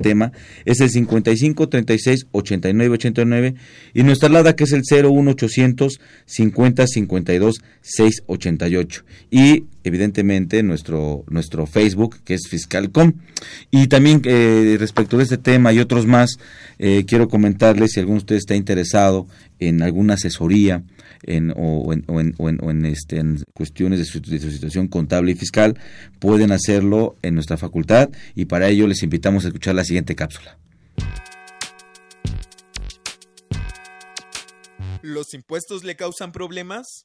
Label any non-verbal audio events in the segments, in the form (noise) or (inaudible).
tema es el 55 36 89 89 y nuestra alada que es el 01800 50 52 688 y evidentemente nuestro nuestro Facebook que es Fiscalcom y también eh, respecto de este tema y otros más eh, quiero comentarles si alguno de ustedes está interesado en alguna asesoría en, o, en, o, en, o en, este, cuestiones de de su, situación contable y fiscal, pueden hacerlo en nuestra facultad y para ello les invitamos a escuchar la siguiente cápsula. ¿Los impuestos le causan problemas?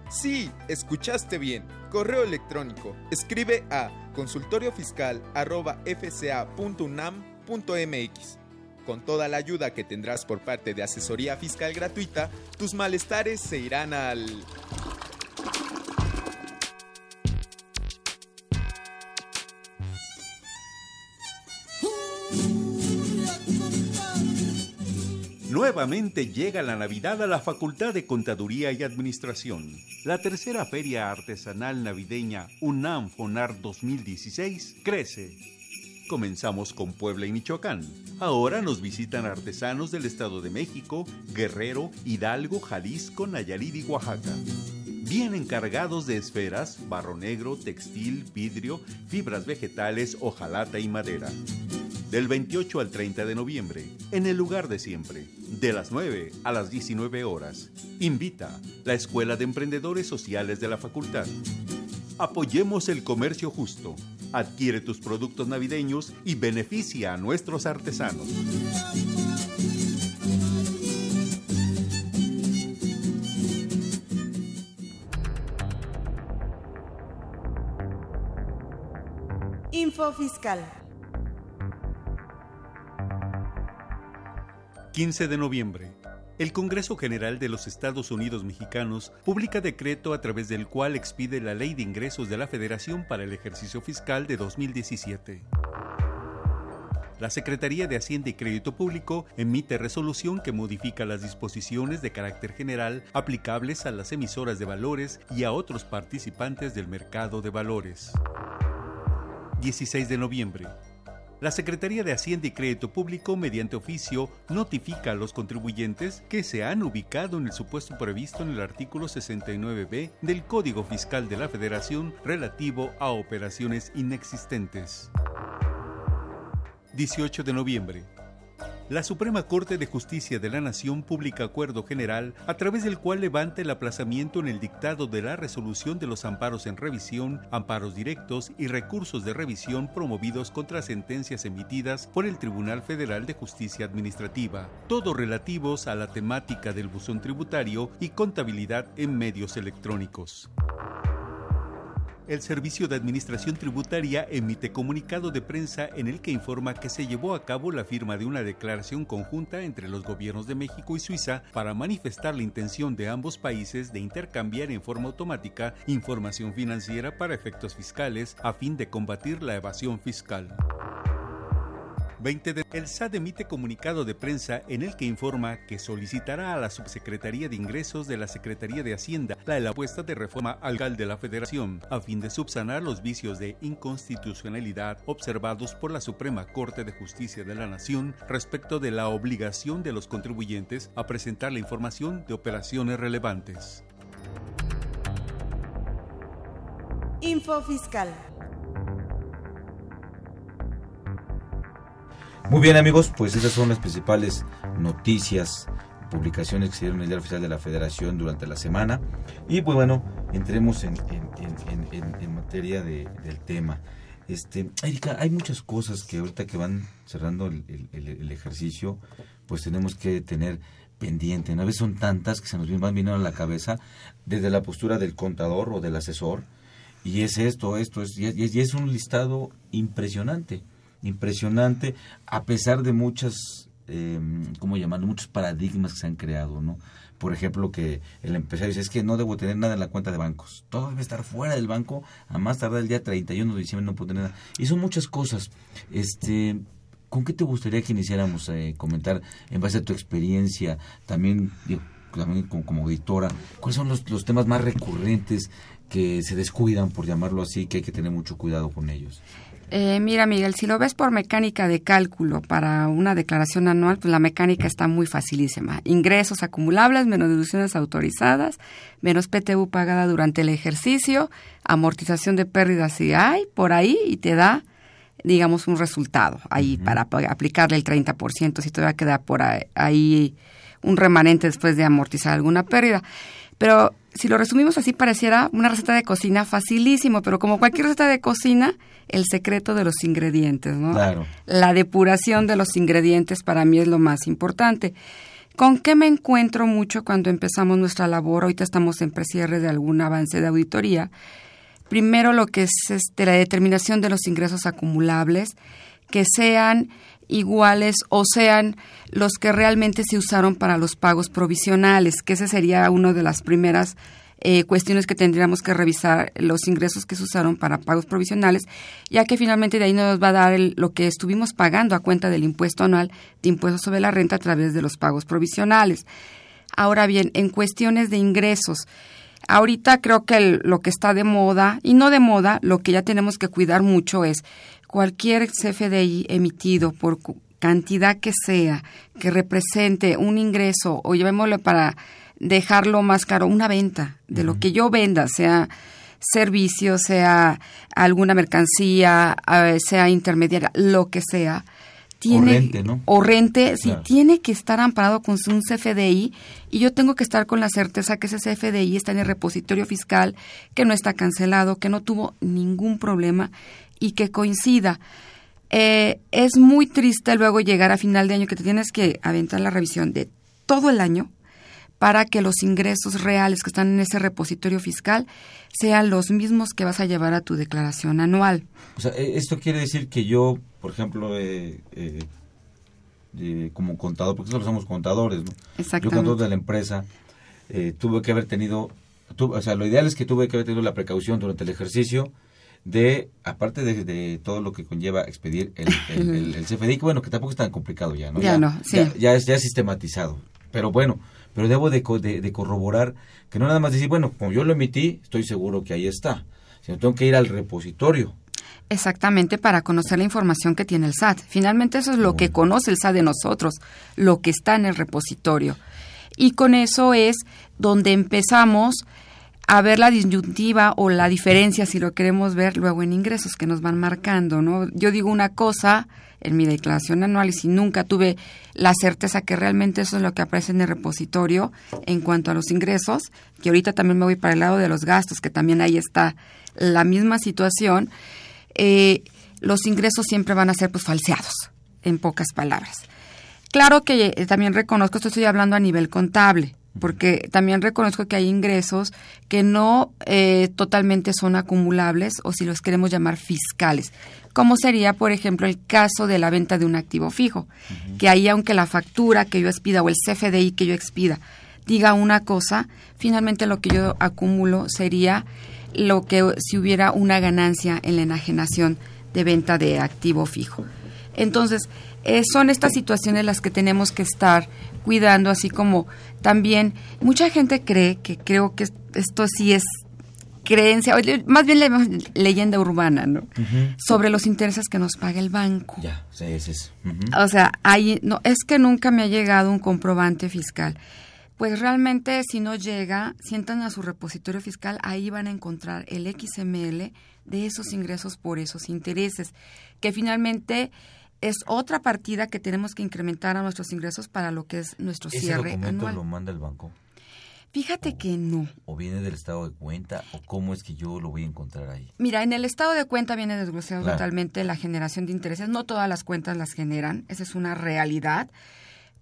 Sí, escuchaste bien. Correo electrónico. Escribe a consultoriofiscal.fca.unam.mx. Con toda la ayuda que tendrás por parte de asesoría fiscal gratuita, tus malestares se irán al... Nuevamente llega la Navidad a la Facultad de Contaduría y Administración. La tercera feria artesanal navideña UNAM FONAR 2016 crece. Comenzamos con Puebla y Michoacán. Ahora nos visitan artesanos del Estado de México, Guerrero, Hidalgo, Jalisco, Nayarit y Oaxaca. Bien encargados de esferas, barro negro, textil, vidrio, fibras vegetales, hojalata y madera del 28 al 30 de noviembre, en el lugar de siempre, de las 9 a las 19 horas. Invita la Escuela de Emprendedores Sociales de la Facultad. Apoyemos el comercio justo. Adquiere tus productos navideños y beneficia a nuestros artesanos. Info Fiscal. 15 de noviembre. El Congreso General de los Estados Unidos Mexicanos publica decreto a través del cual expide la Ley de Ingresos de la Federación para el ejercicio fiscal de 2017. La Secretaría de Hacienda y Crédito Público emite resolución que modifica las disposiciones de carácter general aplicables a las emisoras de valores y a otros participantes del mercado de valores. 16 de noviembre. La Secretaría de Hacienda y Crédito Público, mediante oficio, notifica a los contribuyentes que se han ubicado en el supuesto previsto en el artículo 69b del Código Fiscal de la Federación relativo a operaciones inexistentes. 18 de noviembre. La Suprema Corte de Justicia de la Nación publica acuerdo general a través del cual levanta el aplazamiento en el dictado de la resolución de los amparos en revisión, amparos directos y recursos de revisión promovidos contra sentencias emitidas por el Tribunal Federal de Justicia Administrativa, todos relativos a la temática del buzón tributario y contabilidad en medios electrónicos. El Servicio de Administración Tributaria emite comunicado de prensa en el que informa que se llevó a cabo la firma de una declaración conjunta entre los gobiernos de México y Suiza para manifestar la intención de ambos países de intercambiar en forma automática información financiera para efectos fiscales a fin de combatir la evasión fiscal. 20 de el SAT emite comunicado de prensa en el que informa que solicitará a la Subsecretaría de Ingresos de la Secretaría de Hacienda la apuesta de reforma al de la Federación a fin de subsanar los vicios de inconstitucionalidad observados por la Suprema Corte de Justicia de la Nación respecto de la obligación de los contribuyentes a presentar la información de operaciones relevantes. Info Fiscal. Muy bien amigos, pues esas son las principales noticias, publicaciones que se dieron en el Diario Oficial de la Federación durante la semana. Y pues bueno, entremos en, materia del tema. Este, Erika, hay muchas cosas que ahorita que van cerrando el, ejercicio, pues tenemos que tener pendiente. A veces son tantas que se nos van viniendo a la cabeza desde la postura del contador o del asesor. Y es esto, esto, es, y es, y es un listado impresionante impresionante, a pesar de muchas, eh, ¿cómo llamarlo? Muchos paradigmas que se han creado, ¿no? Por ejemplo, que el empresario dice, es que no debo tener nada en la cuenta de bancos. Todo debe estar fuera del banco, a más tardar el día 31 de diciembre no puedo tener nada. Y son muchas cosas. Este, ¿Con qué te gustaría que iniciáramos a eh, comentar en base a tu experiencia, también, también como, como, editora, cuáles son los, los temas más recurrentes que se descuidan, por llamarlo así, que hay que tener mucho cuidado con ellos? Eh, mira, Miguel, si lo ves por mecánica de cálculo para una declaración anual, pues la mecánica está muy facilísima. Ingresos acumulables menos deducciones autorizadas, menos PTU pagada durante el ejercicio, amortización de pérdidas si hay, por ahí, y te da, digamos, un resultado ahí para aplicarle el 30%, si todavía queda por ahí un remanente después de amortizar alguna pérdida. Pero si lo resumimos así, pareciera una receta de cocina facilísimo, pero como cualquier receta de cocina, el secreto de los ingredientes, ¿no? Claro. La depuración de los ingredientes para mí es lo más importante. ¿Con qué me encuentro mucho cuando empezamos nuestra labor? Ahorita estamos en precierre de algún avance de auditoría. Primero lo que es este, la determinación de los ingresos acumulables, que sean iguales o sean los que realmente se usaron para los pagos provisionales, que ese sería una de las primeras eh, cuestiones que tendríamos que revisar los ingresos que se usaron para pagos provisionales, ya que finalmente de ahí nos va a dar lo que estuvimos pagando a cuenta del impuesto anual de impuesto sobre la renta a través de los pagos provisionales. Ahora bien, en cuestiones de ingresos, ahorita creo que lo que está de moda, y no de moda, lo que ya tenemos que cuidar mucho es cualquier CFDI emitido por cantidad que sea, que represente un ingreso, o llevémosle para dejarlo más caro, una venta de lo que yo venda, sea servicio, sea alguna mercancía, sea intermediaria, lo que sea, tiene, o rente, ¿no? O rente, sí, tiene que estar amparado con un CFDI y yo tengo que estar con la certeza que ese CFDI está en el repositorio fiscal, que no está cancelado, que no tuvo ningún problema y que coincida. Eh, es muy triste luego llegar a final de año que te tienes que aventar la revisión de todo el año para que los ingresos reales que están en ese repositorio fiscal sean los mismos que vas a llevar a tu declaración anual. O sea, e, esto quiere decir que yo, por ejemplo, eh, eh, como contador, porque nosotros somos contadores, ¿no? Yo contador de la empresa, eh, tuve que haber tenido, o sea, lo ideal es que tuve que haber tenido la precaución durante el ejercicio de, aparte de, todo lo que conlleva expedir el, el, (laughs) CFDI, que bueno, que tampoco es tan complicado ya, ¿no? Ya, no, sí. ya, es, ya es sistematizado. Pero bueno, pero debo de, de, corroborar que no nada más decir, bueno, como yo lo emití, estoy seguro que ahí está, sino tengo que ir al repositorio. Exactamente, para conocer la información que tiene el SAT. Finalmente eso es lo que conoce el SAT de nosotros, lo que está en el repositorio. Y con eso es donde empezamos a ver la disyuntiva o la diferencia, si lo queremos ver, luego en ingresos que nos van marcando, ¿no? Yo digo una cosa en mi declaración anual y si nunca tuve la certeza que realmente eso es lo que aparece en el repositorio en cuanto a los ingresos, que ahorita también me voy para el lado de los gastos, que también ahí está la misma situación, eh, los ingresos siempre van a ser pues falseados, en pocas palabras. Claro que eh, también reconozco, esto estoy hablando a nivel contable, porque también reconozco que hay ingresos que no eh, totalmente son acumulables o si los queremos llamar fiscales, como sería, por ejemplo, el caso de la venta de un activo fijo, que ahí aunque la factura que yo expida o el CFDI que yo expida diga una cosa, finalmente lo que yo acumulo sería lo que si hubiera una ganancia en la enajenación de venta de activo fijo. Entonces, eh, son estas situaciones las que tenemos que estar cuidando, así como también mucha gente cree que creo que esto sí es creencia, más bien leyenda urbana, ¿no? Sobre los intereses que nos paga el banco. Ya, sí, es eso. O sea, ahí, no, es que nunca me ha llegado un comprobante fiscal. Pues realmente si no llega, sientan a su repositorio fiscal, ahí van a encontrar el XML de esos ingresos por esos intereses, que finalmente es otra partida que tenemos que incrementar a nuestros ingresos para lo que es nuestro cierre ¿Ese anual. lo manda el banco? Fíjate que no. ¿O viene del estado de cuenta? ¿O cómo es que yo lo voy a encontrar ahí? Mira, en el estado de cuenta viene desglosado totalmente la generación de intereses. No todas las cuentas las generan, esa es una realidad.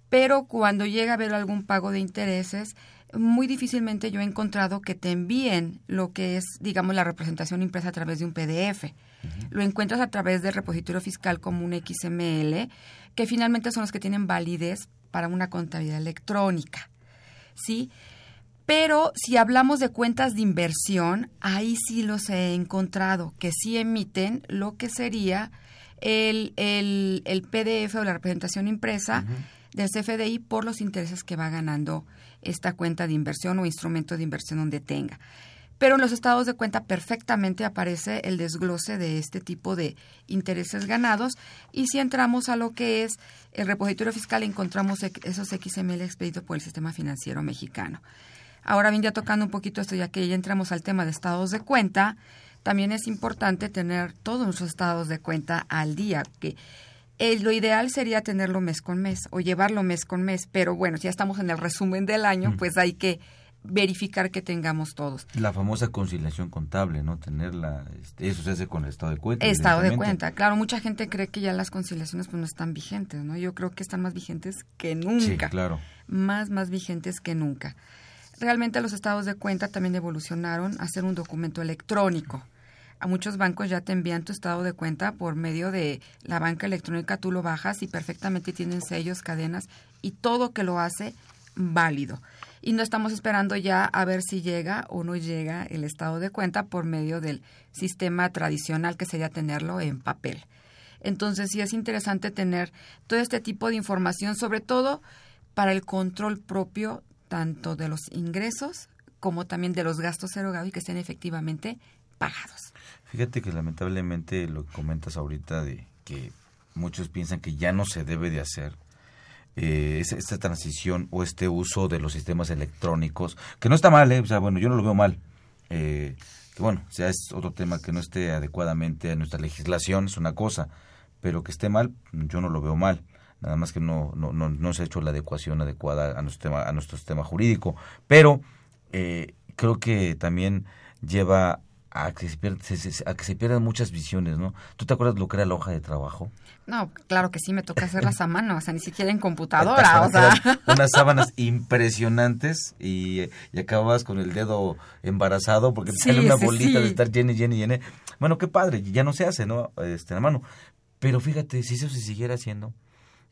Pero cuando llega a haber algún pago de intereses, muy difícilmente yo he encontrado que te envíen lo que es, digamos, la representación impresa a través de un PDF. Lo encuentras a través del repositorio fiscal como un XML, que finalmente son los que tienen validez para una contabilidad electrónica. ¿Sí? Pero si hablamos de cuentas de inversión, ahí sí los he encontrado, que sí emiten lo que sería el, el, el PDF o la representación impresa del CFDI por los intereses que va ganando esta cuenta de inversión o instrumento de inversión donde tenga. Pero en los estados de cuenta perfectamente aparece el desglose de este tipo de intereses ganados y si entramos a lo que es el repositorio fiscal encontramos esos XML expedidos por el sistema financiero mexicano. Ahora bien, ya tocando un poquito esto, ya que ya entramos al tema de estados de cuenta, también es importante tener todos nuestros estados de cuenta al día, que lo ideal sería tenerlo mes con mes o llevarlo mes con mes, pero bueno, si ya estamos en el resumen del año, pues hay que verificar que tengamos todos. La famosa conciliación contable, ¿no? Tenerla, este, eso se hace con el estado de cuenta. Estado de cuenta, claro, mucha gente cree que ya las conciliaciones pues no están vigentes, ¿no? Yo creo que están más vigentes que nunca. Sí, claro. Más, más vigentes que nunca realmente los estados de cuenta también evolucionaron a ser un documento electrónico. A muchos bancos ya te envían tu estado de cuenta por medio de la banca electrónica, tú lo bajas y perfectamente tienen sellos, cadenas y todo que lo hace válido. Y no estamos esperando ya a ver si llega o no llega el estado de cuenta por medio del sistema tradicional que sería tenerlo en papel. Entonces sí es interesante tener todo este tipo de información, sobre todo para el control propio tanto de los ingresos como también de los gastos erogados y que estén efectivamente pagados. Fíjate que lamentablemente lo que comentas ahorita de que muchos piensan que ya no se debe de hacer eh, esta transición o este uso de los sistemas electrónicos, que no está mal, ¿eh? o sea, bueno, yo no lo veo mal. Eh, que bueno, sea es otro tema que no esté adecuadamente en nuestra legislación, es una cosa, pero que esté mal, yo no lo veo mal nada más que no, no, no, no se ha hecho la adecuación adecuada a nuestro sistema, a nuestro sistema jurídico. Pero eh, creo que también lleva a que, se a que se pierdan muchas visiones, ¿no? ¿Tú te acuerdas lo que era la hoja de trabajo? No, claro que sí, me toca hacerlas a mano, o sea, ni siquiera en (laughs) computadora, o sea. Unas sábanas impresionantes y, y, acababas con el dedo embarazado porque te sale una bolita de estar llena llena llena. Bueno, qué padre, ya no se hace, ¿no? Este, a mano. Pero fíjate, si eso se siguiera haciendo,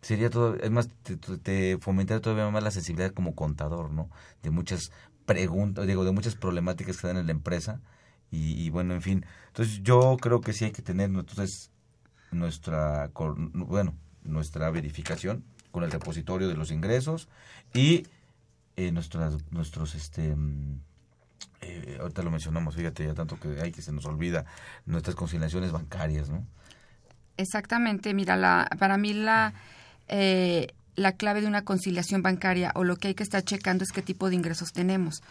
sería todo, es más, te, te fomentaría todavía más la sensibilidad como contador, ¿no? De muchas preguntas, digo, de muchas problemáticas que dan en la empresa y, bueno, en fin. Entonces yo creo que sí hay que tener entonces nuestra, bueno, nuestra verificación con el repositorio de los ingresos y eh, nuestras, nuestros, este, mm, eh, ahorita lo mencionamos, fíjate ya tanto que hay que se nos olvida nuestras conciliaciones bancarias, ¿no? Exactamente, mira, la, para mí la eh, la clave de una conciliación bancaria o lo que hay que estar checando es qué tipo de ingresos tenemos,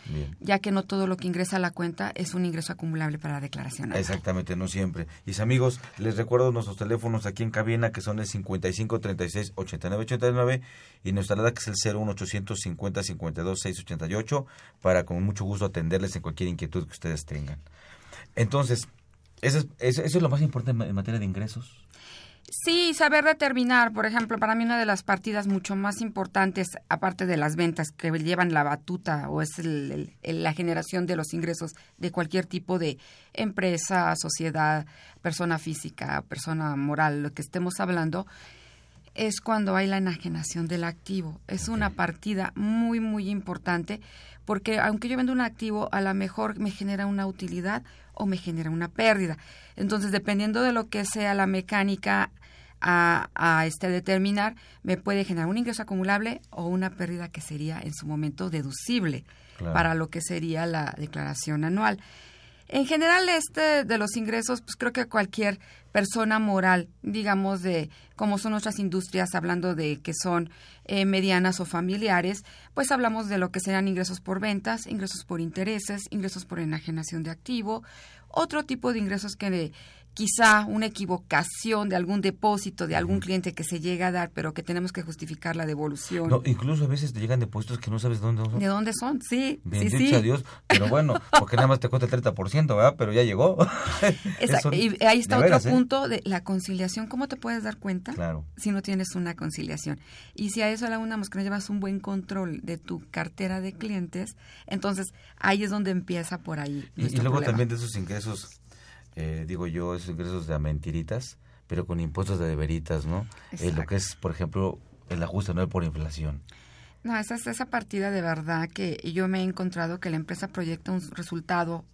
ya que no todo lo que ingresa a la cuenta es un ingreso acumulable para la declaración. Exactamente, no siempre. Y amigos, les recuerdo nuestros teléfonos aquí en cabina que son el 55 36 89 89 y nuestra edad que es el 01 850 52 688 para con mucho gusto atenderles en cualquier inquietud que ustedes tengan. Entonces, eso es, eso es lo más importante en materia de ingresos. Sí, saber determinar, por ejemplo, para mí una de las partidas mucho más importantes, aparte de las ventas que llevan la batuta o es la generación de los ingresos de cualquier tipo de empresa, sociedad, persona física, persona moral, lo que estemos hablando, es cuando hay la enajenación del activo. Es una partida muy, muy importante porque aunque yo vendo un activo, a lo mejor me genera una utilidad o me genera una pérdida. Entonces, dependiendo de lo que sea la mecánica a, a, este determinar, me puede generar un ingreso acumulable o una pérdida que sería en su momento deducible claro. para lo que sería la declaración anual. En general, este de los ingresos, pues creo que cualquier persona moral, digamos, de como son nuestras industrias, hablando de que son eh, medianas o familiares, pues hablamos de lo que serán ingresos por ventas, ingresos por intereses, ingresos por enajenación de activo, otro tipo de ingresos que quizá una equivocación de algún depósito de algún cliente que se llega a dar, pero que tenemos que justificar la devolución. No, incluso a veces te llegan depósitos que no sabes dónde son. ¿De dónde son? Sí. Bendito sí, sí. a Dios. Pero bueno, porque nada más te cuesta el 30%, ¿verdad? Pero ya llegó. (laughs) Exacto. y ahí está otro veras, punto de la conciliación. ¿Cómo te puedes dar cuenta claro. si no tienes una conciliación? Y si a eso le aunamos que no llevas un buen control de tu cartera de clientes, entonces ahí es donde empieza por ahí. Y, y luego problema. también de esos ingresos eh, digo yo, esos ingresos de mentiritas, pero con impuestos de veritas, ¿no? Eh, lo que es, por ejemplo, el ajuste anual por inflación. No, esa es esa partida de verdad que yo me he encontrado que la empresa proyecta un resultado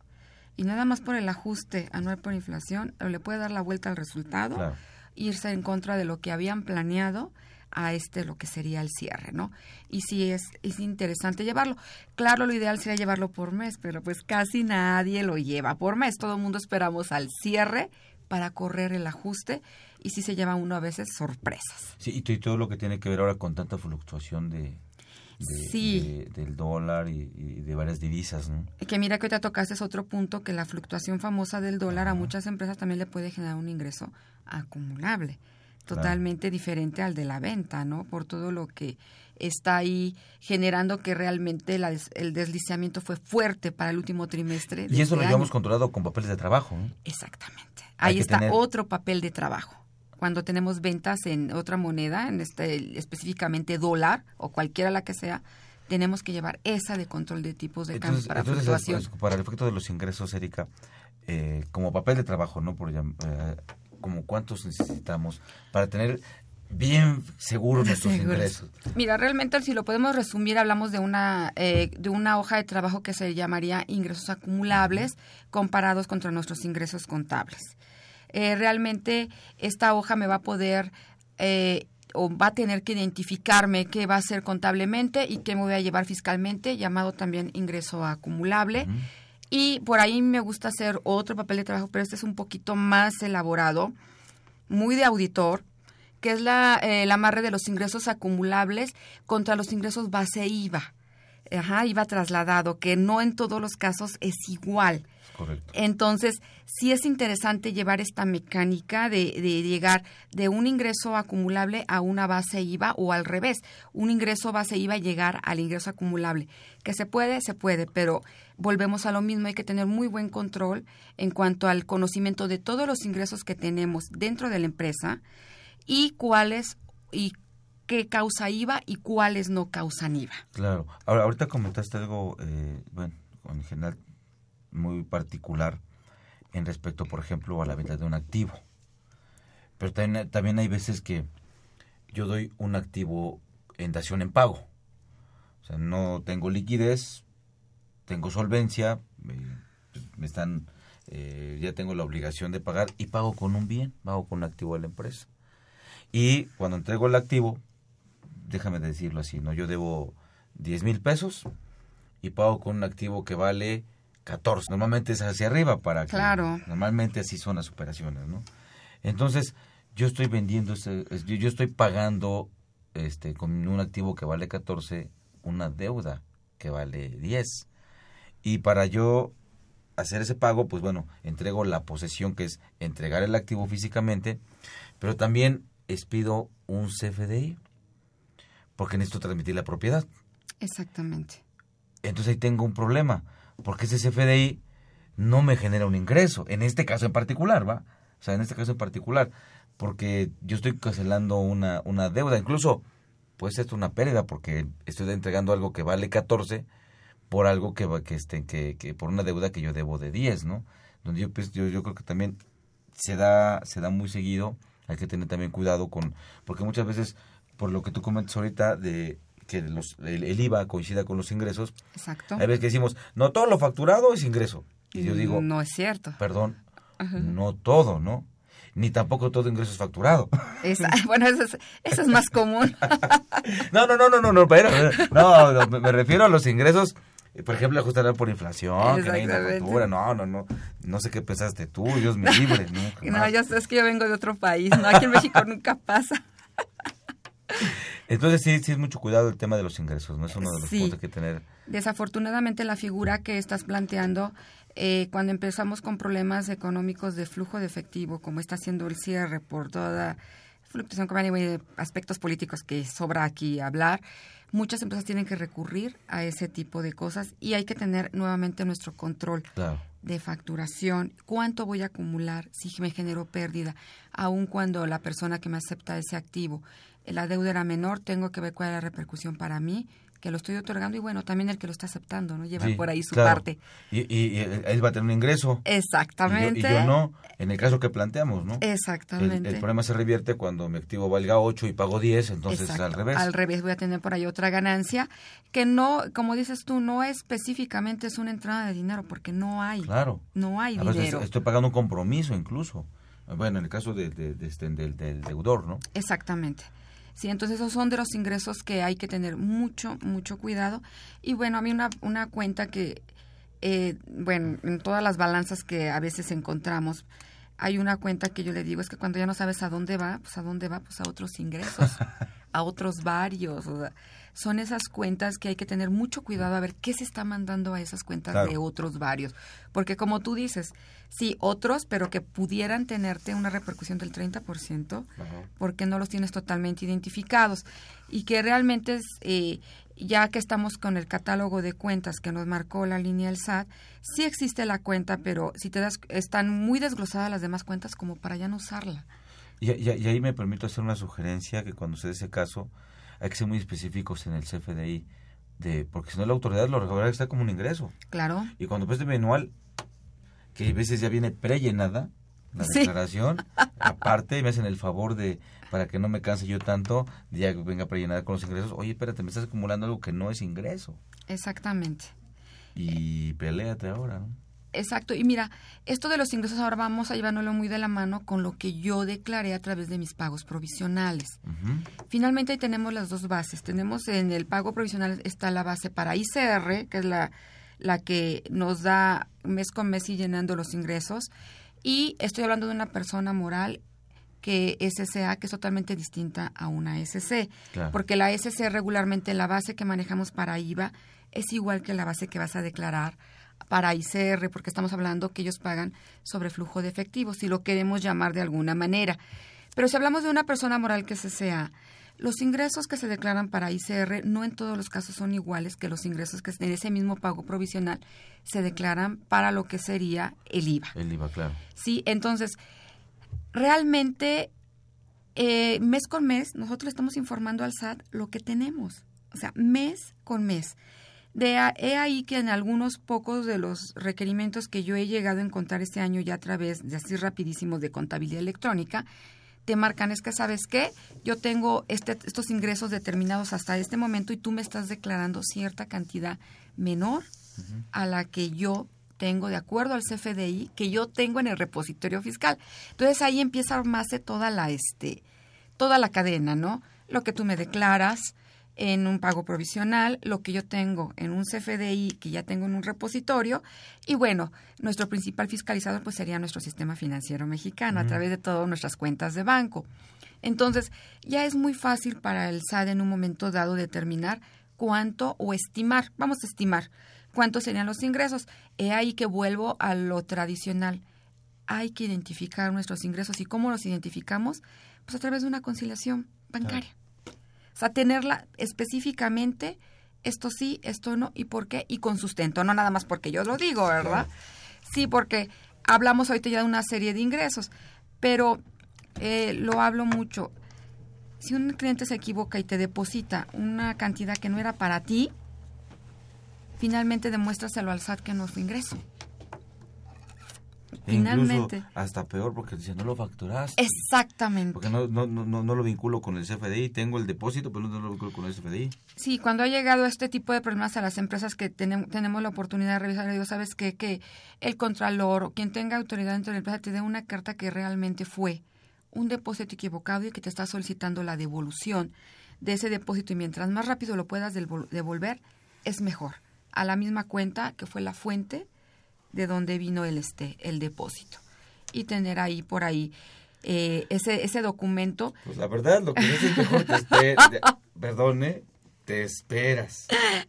y nada más por el ajuste anual por inflación le puede dar la vuelta al resultado, claro. irse en contra de lo que habían planeado a este lo que sería el cierre, ¿no? Y sí es, es interesante llevarlo. Claro, lo ideal sería llevarlo por mes, pero pues casi nadie lo lleva por mes. Todo el mundo esperamos al cierre para correr el ajuste y sí se lleva uno a veces sorpresas. Sí, y todo lo que tiene que ver ahora con tanta fluctuación de, de, sí. de, del dólar y, y, de varias divisas. ¿no? Que mira que te tocaste es otro punto, que la fluctuación famosa del dólar Ajá. a muchas empresas también le puede generar un ingreso acumulable totalmente claro. diferente al de la venta, ¿no? Por todo lo que está ahí generando que realmente la, el deslizamiento fue fuerte para el último trimestre. y eso este lo llevamos controlado con papeles de trabajo. ¿no? Exactamente. Ahí está tener... otro papel de trabajo. Cuando tenemos ventas en otra moneda, en este específicamente dólar o cualquiera la que sea, tenemos que llevar esa de control de tipos de entonces, cambio para entonces, fluctuación. Es, para el efecto de los ingresos, Erika, eh, como papel de trabajo, ¿no? Por eh, como cuántos necesitamos para tener bien seguros nuestros Seguros. ingresos. Mira, realmente si lo podemos resumir, hablamos de una eh, de una hoja de trabajo que se llamaría ingresos acumulables comparados contra nuestros ingresos contables. Eh, realmente esta hoja me va a poder eh, o va a tener que identificarme qué va a ser contablemente y qué me voy a llevar fiscalmente, llamado también ingreso acumulable. Uh -huh. Y por ahí me gusta hacer otro papel de trabajo, pero este es un poquito más elaborado, muy de auditor, que es la, eh, el amarre de los ingresos acumulables contra los ingresos base IVA. Ajá, IVA trasladado, que no en todos los casos es igual. Correcto. Entonces, sí es interesante llevar esta mecánica de, de, llegar de un ingreso acumulable a una base IVA o al revés, un ingreso base IVA llegar al ingreso acumulable. Que se puede, se puede, pero volvemos a lo mismo, hay que tener muy buen control en cuanto al conocimiento de todos los ingresos que tenemos dentro de la empresa y cuáles y qué causa IVA y cuáles no causan IVA. Claro. Ahora, ahorita comentaste algo, eh, bueno, en general muy particular en respecto, por ejemplo, a la venta de un activo. Pero también, también hay veces que yo doy un activo en dación en pago. O sea, no tengo liquidez, tengo solvencia, me, me están, eh, ya tengo la obligación de pagar y pago con un bien, pago con un activo a la empresa. Y cuando entrego el activo, déjame decirlo así, ¿no? Yo debo 10 mil pesos y pago con un activo que vale 14. Normalmente es hacia arriba para que... Claro. Normalmente así son las operaciones, ¿no? Entonces, yo estoy vendiendo, ese, yo estoy pagando este con un activo que vale 14, una deuda que vale 10. Y para yo hacer ese pago, pues bueno, entrego la posesión, que es entregar el activo físicamente, pero también expido un CFDI, porque necesito transmitir la propiedad. Exactamente. Entonces ahí tengo un problema, porque ese CFDI no me genera un ingreso, en este caso en particular, ¿va? O sea, en este caso en particular, porque yo estoy cancelando una, una deuda, incluso puede ser una pérdida, porque estoy entregando algo que vale 14 por algo que, que, este, que, que por una deuda que yo debo de 10, ¿no? Donde yo, pues, yo, yo creo que también se da, se da muy seguido, hay que tener también cuidado con, porque muchas veces, por lo que tú comentas ahorita, de que los, el, el, IVA coincida con los ingresos. Exacto. Hay veces que decimos, no todo lo facturado es ingreso. Y yo digo, no es cierto. Perdón, Ajá. no todo, ¿no? ni tampoco todo ingreso es facturado. (laughs) bueno, eso es, eso es más común. (laughs) no, no, no, no, no, no, pero, no, me, me refiero a los ingresos por ejemplo, ajustará por inflación, que no hay una factura, no, no, no, no sé qué pensaste tú, Dios me libre, (laughs) ¿no? no, ya es que yo vengo de otro país, ¿no? Aquí en México nunca pasa. Entonces sí, sí es mucho cuidado el tema de los ingresos, ¿no? Es uno de los puntos que tener. Desafortunadamente la figura que estás planteando, eh, cuando empezamos con problemas económicos de flujo de efectivo, como está haciendo el cierre por toda fluctuación de aspectos políticos que sobra aquí hablar, muchas empresas tienen que recurrir a ese tipo de cosas y hay que tener nuevamente nuestro control de facturación, cuánto voy a acumular si me generó pérdida, aun cuando la persona que me acepta ese activo, la deuda era menor, tengo que ver cuál es la repercusión para mí que lo estoy otorgando y bueno, también el que lo está aceptando, ¿no? Lleva por ahí su parte. Y, y, él va a tener un ingreso. Exactamente. Y yo, no, en el caso que planteamos, ¿no? Exactamente. El, problema se revierte cuando mi activo valga 8 y pago 10, entonces al revés. Al revés, voy a tener por ahí otra ganancia que no, como dices tú, no específicamente es una entrada de dinero porque no hay. Claro. No hay dinero. Estoy pagando un compromiso incluso. Bueno, en el caso de, este, del, del deudor, ¿no? Exactamente. Sí, entonces esos son de los ingresos que hay que tener mucho, mucho cuidado. Y bueno, a mí una, una cuenta que, eh, bueno, en todas las balanzas que a veces encontramos, hay una cuenta que yo le digo, es que cuando ya no sabes a dónde va, pues a dónde va, pues a otros ingresos, (laughs) a otros varios. O sea, son esas cuentas que hay que tener mucho cuidado a ver qué se está mandando a esas cuentas de otros varios. Porque como tú dices, sí, otros, pero que pudieran tenerte una repercusión del 30%, porque no los tienes totalmente identificados. Y que realmente, es, eh, ya que estamos con el catálogo de cuentas que nos marcó la línea del SAT, sí existe la cuenta, pero si te das, están muy desglosadas las demás cuentas como para ya no usarla. Y, y ahí me permito hacer una sugerencia que cuando se dé ese caso, hay que ser muy específicos en el CFDI, de, porque si no la autoridad lo que está como un ingreso. Claro. Y cuando de manual, que a veces ya viene prellenada la declaración, (laughs) aparte me hacen el favor de, para que no me canse yo tanto, ya que venga prellenada con los ingresos, oye, espérate, me estás acumulando algo que no es ingreso. Exactamente. Y peleate ahora, ¿no? Exacto. Y mira, esto de los ingresos ahora vamos a llevándolo muy de la mano con lo que yo declaré a través de mis pagos provisionales. Finalmente ahí tenemos las dos bases. Tenemos en el pago provisional está la base para ICR, que es la, la que nos da mes con mes y llenando los ingresos. Y estoy hablando de una persona moral que SCA, que es totalmente distinta a una SC. Porque la SC regularmente, la base que manejamos para IVA, es igual que la base que vas a declarar para ICR, porque estamos hablando que ellos pagan sobre flujo de efectivo, si lo queremos llamar de alguna manera. Pero si hablamos de una persona moral que sea, los ingresos que se declaran para ICR no en todos los casos son iguales que los ingresos que en ese mismo pago provisional se declaran para lo que sería el IVA. El IVA, claro. Sí, entonces, realmente, eh, mes con mes, nosotros estamos informando al SAT lo que tenemos. O sea, mes con mes. De he ahí que en algunos pocos de los requerimientos que yo he llegado a encontrar este año ya a través de así rapidísimos de contabilidad electrónica, te marcan es que sabes qué, yo tengo este, estos ingresos determinados hasta este momento y tú me estás declarando cierta cantidad menor a la que yo tengo de acuerdo al CFDI que yo tengo en el repositorio fiscal. Entonces ahí empieza a armarse toda la este toda la cadena, ¿no? Lo que tú me declaras, en un pago provisional, lo que yo tengo en un CFDI que ya tengo en un repositorio y bueno, nuestro principal fiscalizador pues sería nuestro sistema financiero mexicano a través de todas nuestras cuentas de banco. Entonces, ya es muy fácil para el SAD en un momento dado determinar cuánto o estimar, vamos a estimar cuántos serían los ingresos. He ahí que vuelvo a lo tradicional. Hay que identificar nuestros ingresos y cómo los identificamos, pues a través de una conciliación bancaria. O sea, tenerla específicamente, esto sí, esto no, y por qué, y con sustento, no nada más porque yo lo digo, ¿verdad? Sí, porque hablamos ahorita ya de una serie de ingresos, pero eh, lo hablo mucho. Si un cliente se equivoca y te deposita una cantidad que no era para ti, finalmente demuéstraselo al SAT que no fue ingreso. E incluso hasta peor porque dice, no lo facturaste. Exactamente. Porque no, no, no, no, lo vinculo con el CFDI. Tengo el depósito, pero no lo vinculo con el CFDI. Sí, cuando ha llegado este tipo de problemas a las empresas que tenem- tenemos la oportunidad de revisar, le digo, ¿sabes qué? Que el contralor o quien tenga autoridad dentro de la empresa te dé una carta que realmente fue un depósito equivocado y que te está solicitando la devolución de ese depósito y mientras más rápido lo puedas devol- devolver, es mejor. A la misma cuenta que fue la fuente de donde vino el, este, el depósito. Y tener ahí por ahí eh, ese, ese documento. Pues la verdad, lo que es es mejor te espe- (laughs) te- Perdone, te esperas.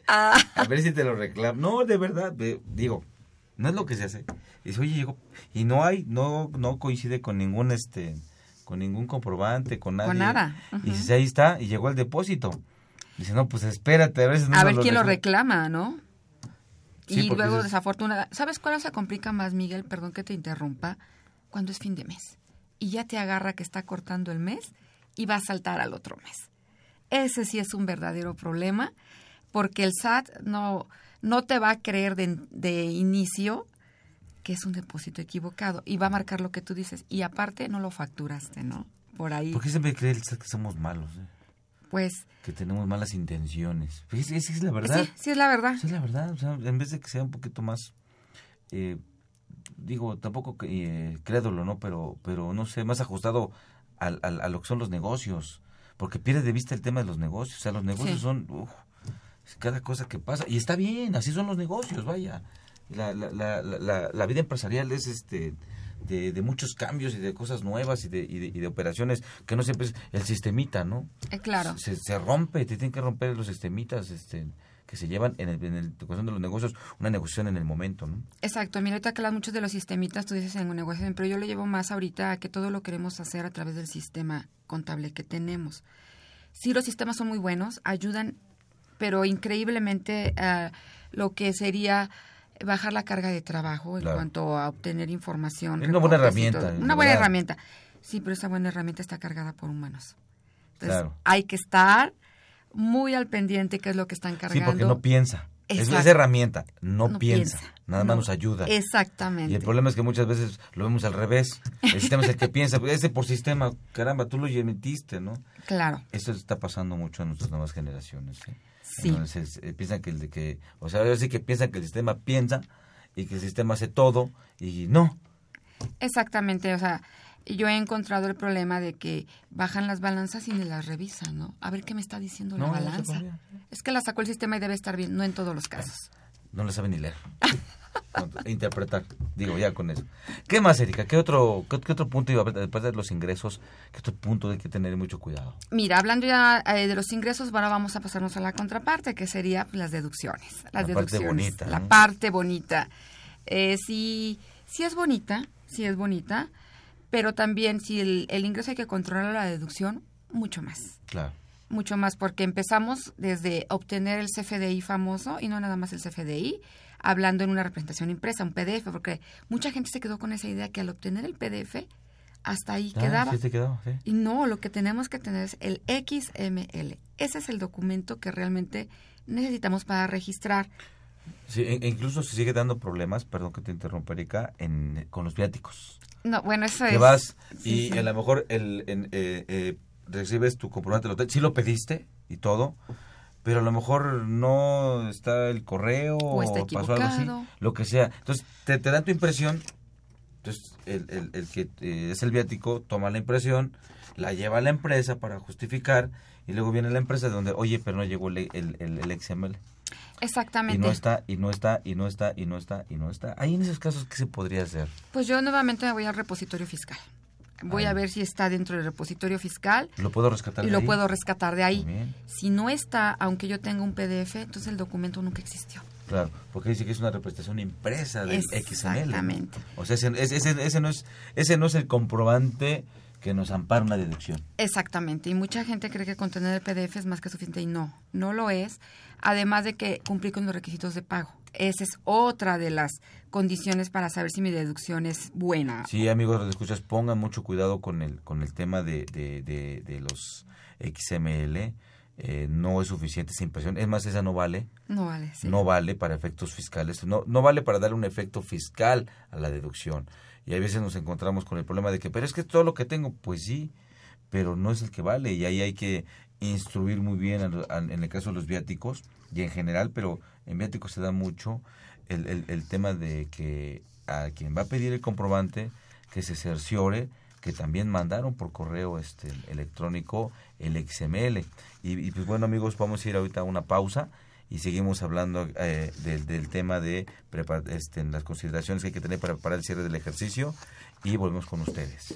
Ah. A ver si te lo reclamo. No, de verdad, ve- digo, no es lo que se hace. Dice, oye, llegó. Y no hay, no, no coincide con ningún, este, con ningún comprobante, con nadie. Con nada. Y dice, ahí está, y llegó el depósito. Dice, no, pues espérate, a veces no a ver quién lo resuelve". reclama, ¿no? Sí, y luego, dices- desafortunada, ¿sabes cuál se complica más, Miguel? Perdón que te interrumpa. Cuando es fin de mes y ya te agarra que está cortando el mes y va a saltar al otro mes. Ese sí es un verdadero problema porque el SAT no, no te va a creer de, de inicio que es un depósito equivocado y va a marcar lo que tú dices y aparte no lo facturaste, ¿no? Por ahí. ¿Por qué siempre cree el SAT que somos malos? eh? Pues Que tenemos malas intenciones. Fíjese, esa es la verdad. sí, sí es la verdad. Sí, es la verdad. O sea, en vez de que sea un poquito más, eh, digo, tampoco eh, crédulo, ¿no? Pero, pero no sé, más ajustado al, al- a lo que son los negocios. Porque pierde de vista el tema de los negocios. O sea, los negocios Sí. son uf, cada cosa que pasa. Y está bien, así son los negocios, vaya. La, la, la, la, la vida empresarial es este de, de muchos cambios y de cosas nuevas y de, y de, y de operaciones que no siempre es el sistemita, ¿no? Eh, claro. se, se rompe, te tienen que romper los sistemitas este, que se llevan en el, en el cuestión de los negocios, una negociación en el momento, ¿no? Exacto, mira, ahorita que hablas mucho de los sistemitas, tú dices en un negocio, pero yo lo llevo más ahorita a que todo lo queremos hacer a través del sistema contable que tenemos. Sí, los sistemas son muy buenos, ayudan, pero increíblemente a lo que sería bajar la carga de trabajo en Claro. cuanto a obtener información. Es una buena herramienta, Una buena herramienta. Sí, pero esa buena herramienta está cargada por humanos. Entonces, Claro. hay que estar muy al pendiente qué es lo que están Sí, cargando. porque no piensa. Es, es herramienta, no, No piensa, piensa, nada no. más nos ayuda. Exactamente. Y el problema es que muchas veces lo vemos al revés. El sistema es el que piensa, ese por sistema, caramba, tú lo emitiste, ¿no? Claro. Eso está pasando mucho en nuestras nuevas generaciones. ¿eh? Sí. Entonces, eh, piensan que el de que, o sea, ahora sí que piensan que el sistema piensa y que el sistema hace todo y no. Exactamente, o sea, yo he encontrado el problema de que bajan las balanzas y ni las revisan, ¿no? A ver qué me está diciendo No, la balanza. Es que la sacó el sistema y debe estar bien, no en todos los casos. No le saben ni leer. (laughs) Interpretar, digo, ya con eso. ¿Qué más, Erika? ¿Qué otro, qué, qué otro punto, iba después de los ingresos, qué otro punto hay que tener mucho cuidado? Mira, hablando ya eh, de los ingresos, ahora vamos a pasarnos a la contraparte, que sería pues, las deducciones. Las La parte deducciones. bonita, La ¿no? parte bonita. Eh, sí, sí es bonita, sí es bonita, pero también si el, el ingreso hay que controlar la deducción, mucho más. Claro. mucho más porque empezamos desde obtener el CFDI famoso y no nada más el CFDI, hablando en una representación impresa, un PDF, porque mucha gente se quedó con esa idea que al obtener el PDF hasta ahí Ah, quedaba. sí te quedó, sí. Y no, lo que tenemos que tener es el XML. Ese es el documento que realmente necesitamos para registrar. Sí, e- e incluso se sigue dando problemas, perdón que te interrumpa, Erika, en, con los viáticos. No, bueno, eso que es. vas sí, y sí. a lo mejor el, en, eh, eh, recibes tu comprobante del hotel, sí lo pediste y todo, pero a lo mejor no está el correo O está pasó algo así, lo que sea. Entonces te, te dan tu impresión, entonces el, el, el que eh, es el viático toma la impresión, la lleva a la empresa para justificar y luego viene la empresa donde, oye, pero no llegó el, el, el, XML. Y Exactamente. no está, y no está, y no está, y no está, y no está. Ahí en esos casos, ¿qué se podría hacer? Pues yo nuevamente me voy al repositorio fiscal. Voy a ver si está dentro del repositorio fiscal ¿Lo puedo rescatar y de lo ahí? puedo rescatar de ahí. Si no está, aunque yo tenga un PDF, entonces el documento nunca existió. Claro, porque dice que es una representación impresa del XML. Exactamente. O sea, ese, ese, ese- ese no es, ese no es el comprobante que nos ampara una deducción. Exactamente. Y mucha gente cree que con tener el PDF es más que suficiente y no, no lo es. Además de que cumplir con los requisitos de pago. Esa es otra de las condiciones para saber si mi deducción es buena. Sí, amigos, escuchas, pongan mucho cuidado con el, con el tema de, de, de, de los XML. eh, no es suficiente esa impresión. Es más, esa no vale. No vale, sí. No vale para efectos fiscales. No, no vale para darle un efecto fiscal a la deducción. Y a veces nos encontramos con el problema de que, pero es que todo lo que tengo, pues sí, pero no es el que vale. Y ahí hay que instruir muy bien en el caso de los viáticos y en general, pero en viáticos se da mucho el, el, tema de que a quien va a pedir el comprobante que se cerciore que también mandaron por correo este electrónico el XML. Y, pues bueno amigos, vamos a ir ahorita a una pausa y seguimos hablando eh, del, del, tema de este, las consideraciones que hay que tener para preparar el cierre del ejercicio y volvemos con ustedes.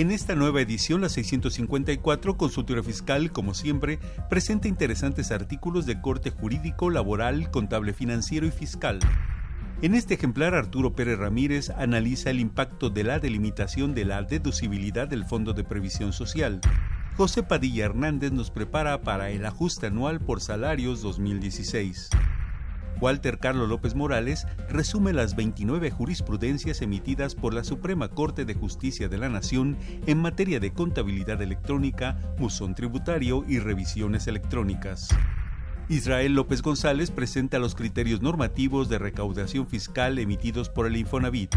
En esta nueva edición, la 654, Consultorio Fiscal, como siempre, presenta interesantes artículos de corte jurídico, laboral, contable financiero y fiscal. En este ejemplar, Arturo Pérez Ramírez analiza el impacto de la delimitación de la deducibilidad del Fondo de Previsión Social. José Padilla Hernández nos prepara para el ajuste anual por salarios 2016. Walter Carlos López Morales resume las 29 jurisprudencias emitidas por la Suprema Corte de Justicia de la Nación en materia de contabilidad electrónica, buzón tributario y revisiones electrónicas. Israel López González presenta los criterios normativos de recaudación fiscal emitidos por el Infonavit.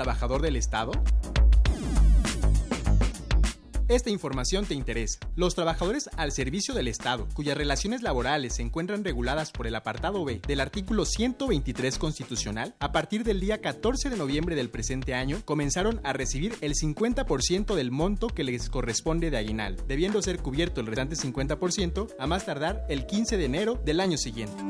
trabajador del Estado? Esta información te interesa. Los trabajadores al servicio del Estado, cuyas relaciones laborales se encuentran reguladas por el apartado B del artículo 123 constitucional, a partir del día 14 de noviembre del presente año, comenzaron a recibir el 50% del monto que les corresponde de aguinal, debiendo ser cubierto el restante 50% a más tardar el 15 de enero del año siguiente.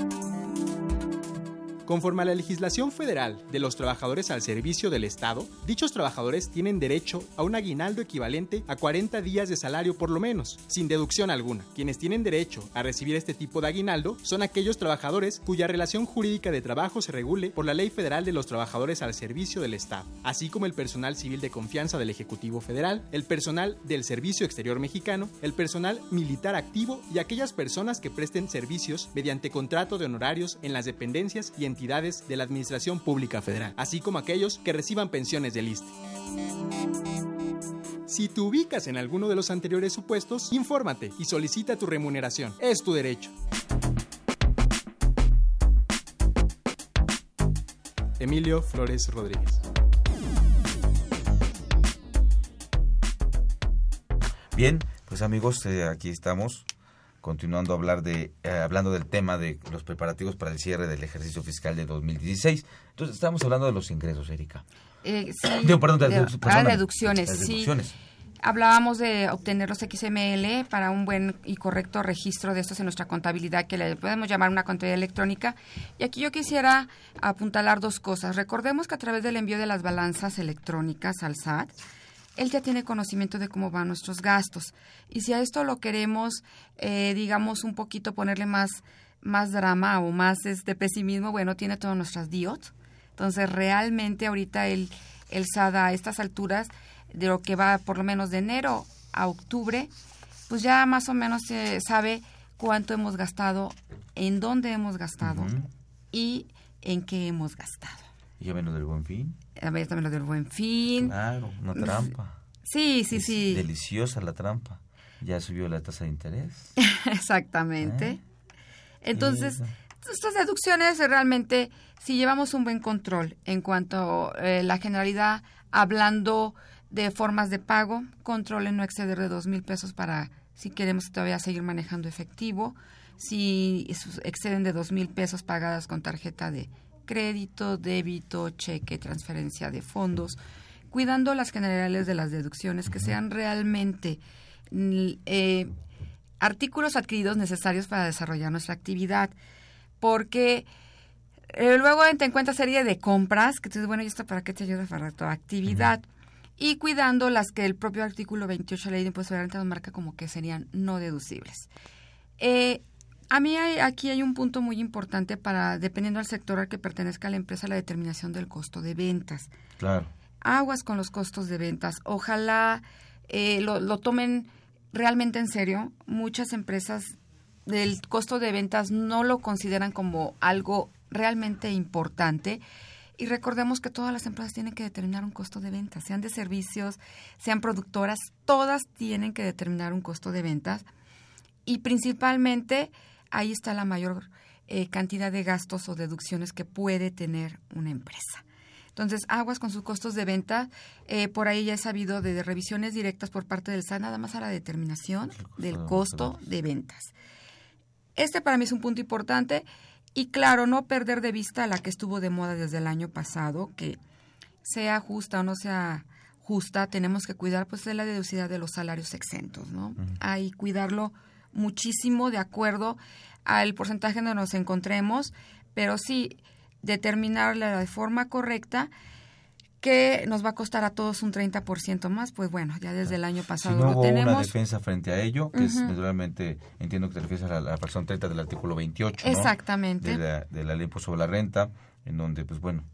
Conforme a la legislación federal de los trabajadores al servicio del Estado, dichos trabajadores tienen derecho a un aguinaldo equivalente a 40 días de salario por lo menos, sin deducción alguna. Quienes tienen derecho a recibir este tipo de aguinaldo son aquellos trabajadores cuya relación jurídica de trabajo se regule por la Ley Federal de los Trabajadores al Servicio del Estado, así como el personal civil de confianza del Ejecutivo Federal, el personal del Servicio Exterior Mexicano, el personal militar activo y aquellas personas que presten servicios mediante contrato de honorarios en las dependencias y entidades de la Administración Pública Federal, así como aquellos que reciban pensiones del ISTE. Si te ubicas en alguno de los anteriores supuestos, infórmate y solicita tu remuneración. Es tu derecho. Emilio Flores Rodríguez. Bien, pues amigos, eh, aquí estamos continuando a hablar de, eh, hablando del tema de los preparativos para el cierre del ejercicio fiscal de 2016. Entonces, estamos hablando de los ingresos, Erika. Eh, sí, perdón, de, ah, deducciones, sí. Hablábamos de obtener los XML para un buen y correcto registro de estos en nuestra contabilidad, que le podemos llamar una contabilidad electrónica. Y aquí yo quisiera apuntalar dos cosas. Recordemos que a través del envío de las balanzas electrónicas al SAT, él ya tiene conocimiento de cómo van nuestros gastos. Y si a esto lo queremos, eh, digamos, un poquito ponerle más, más drama o más este pesimismo, bueno, tiene todas nuestras DIOT. Entonces, realmente ahorita el, el SADA a estas alturas, de lo que va por lo menos de enero a octubre, pues ya más o menos se sabe cuánto hemos gastado, en dónde hemos gastado y en qué hemos gastado. ¿Y ya menos del buen fin? A ver, también lo del buen fin. Claro, una trampa. Sí, sí, sí. Deliciosa la trampa. Ya subió la tasa de interés. (laughs) Exactamente. ¿Eh? Entonces, estas deducciones realmente, si llevamos un buen control en cuanto a eh, la generalidad, hablando de formas de pago, control no exceder de dos mil pesos para si queremos todavía seguir manejando efectivo, si exceden de dos mil pesos pagadas con tarjeta de crédito, débito, cheque, transferencia de fondos, cuidando las generales de las deducciones que sean realmente mm, eh, artículos adquiridos necesarios para desarrollar nuestra actividad, porque eh, luego te encuentras serie de compras que tú dices, bueno, ¿y esto para qué te ayuda para tu actividad? Y cuidando las que el propio artículo 28 de la ley de impuestos de renta nos marca como que serían no deducibles. Eh, a mí hay, aquí hay un punto muy importante para, dependiendo del sector al que pertenezca la empresa, la determinación del costo de ventas. Claro. Aguas con los costos de ventas. Ojalá eh, lo, lo tomen realmente en serio. Muchas empresas del costo de ventas no lo consideran como algo realmente importante. Y recordemos que todas las empresas tienen que determinar un costo de ventas, sean de servicios, sean productoras, todas tienen que determinar un costo de ventas. Y principalmente ahí está la mayor eh, cantidad de gastos o deducciones que puede tener una empresa. Entonces, aguas con sus costos de venta. Eh, por ahí ya he sabido de, de, revisiones directas por parte del SAT, nada más a la determinación del costo de ventas. Este para mí es un punto importante. Y claro, no perder de vista la que estuvo de moda desde el año pasado, que sea justa o no sea justa, tenemos que cuidar pues de la deducidad de los salarios exentos, ¿no? Hay cuidarlo muchísimo de acuerdo al porcentaje donde nos encontremos, pero sí determinarla de forma correcta que nos va a costar a todos un 30% más, pues bueno, ya desde el año pasado si no lo hubo tenemos. una defensa frente a ello, que es naturalmente, entiendo que te refieres a la, la fracción 30 del artículo 28, ¿no? Exactamente. De la, de la ley por sobre la renta, en donde, pues bueno,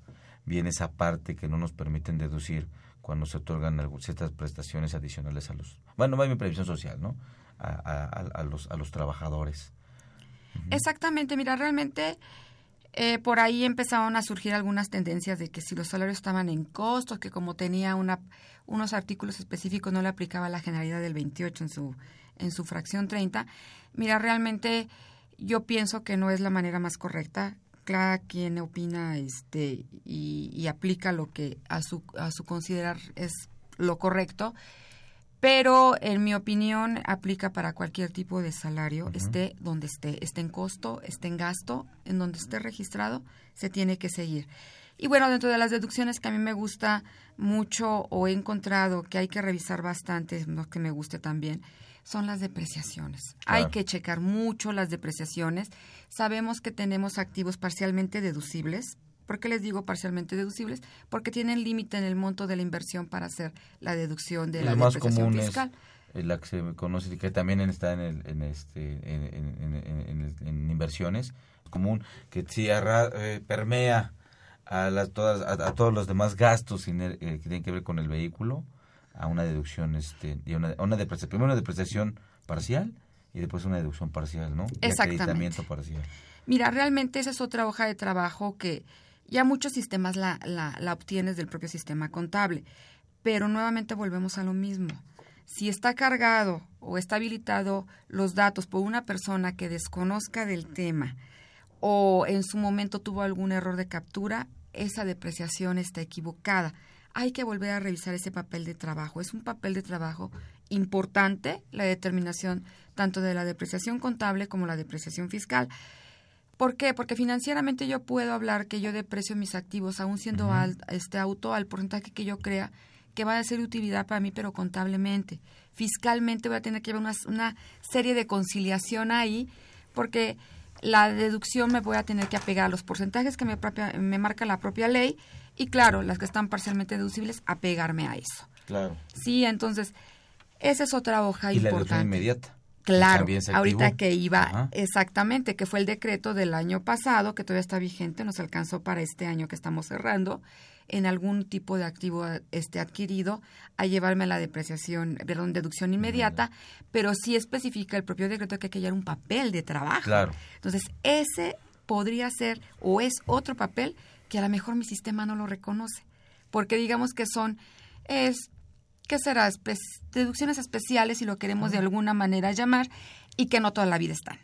viene esa parte que no nos permiten deducir cuando se otorgan ciertas prestaciones adicionales a los, bueno, más bien previsión social, ¿no? A, los, a los trabajadores. Exactamente, mira, realmente eh, por ahí empezaron a surgir algunas tendencias de que si los salarios estaban en costos, que como tenía una, unos artículos específicos no le aplicaba la generalidad del 28 en su, en su fracción 30. Mira, realmente yo pienso que no es la manera más correcta. Cada quien opina este, y, y aplica lo que a su, a su considerar es lo correcto pero en mi opinión aplica para cualquier tipo de salario, esté donde esté, esté en costo, esté en gasto, en donde esté registrado, se tiene que seguir. Y bueno, dentro de las deducciones que a mí me gusta mucho o he encontrado que hay que revisar bastante, no que me guste también, son las depreciaciones. Hay que checar mucho las depreciaciones. Sabemos que tenemos activos parcialmente deducibles. ¿Por qué les digo parcialmente deducibles? Porque tienen límite en el monto de la inversión para hacer la deducción de Y la lo más depreciación común fiscal. es la que se conoce que también está en el, en este en, en- inversiones es común que si arra- eh, permea a las todas a, a todos los demás gastos iner- eh, que tienen que ver con el vehículo a una deducción este y una, una depreciación primero una depreciación parcial y después una deducción parcial no y Exactamente. acreditamiento parcial Mira, realmente esa es otra hoja de trabajo que ya muchos sistemas la, la, obtienes del propio sistema contable, pero nuevamente volvemos a lo mismo. Si está cargado o está habilitado los datos por una persona que desconozca del tema o en su momento tuvo algún error de captura, esa depreciación está equivocada. Hay que volver a revisar ese papel de trabajo. Es un papel de trabajo importante la determinación tanto de la depreciación contable como la depreciación fiscal. ¿Por qué? Porque financieramente yo puedo hablar que yo deprecio mis activos, aún siendo al- este auto al porcentaje que yo crea que va a ser de utilidad para mí, pero contablemente. Fiscalmente voy a tener que llevar una, una serie de conciliación ahí, porque la deducción me voy a tener que apegar a los porcentajes que me, propia- me marca la propia ley y, claro, las que están parcialmente deducibles, apegarme a eso. claro Sí, entonces, esa es otra hoja y la deducción importante. inmediata Claro, ahorita que iba, Ajá. exactamente, que fue el decreto del año pasado, que todavía está vigente, nos alcanzó para este año que estamos cerrando, en algún tipo de activo este adquirido, a llevarme a la depreciación, perdón, deducción inmediata, pero sí especifica el propio decreto que hay que llevar un papel de trabajo. Claro. Entonces, ese podría ser o es otro papel que a lo mejor mi sistema no lo reconoce, porque digamos que son, es ¿qué será? Espe- deducciones especiales, si lo queremos de alguna manera llamar, y que no toda la vida están.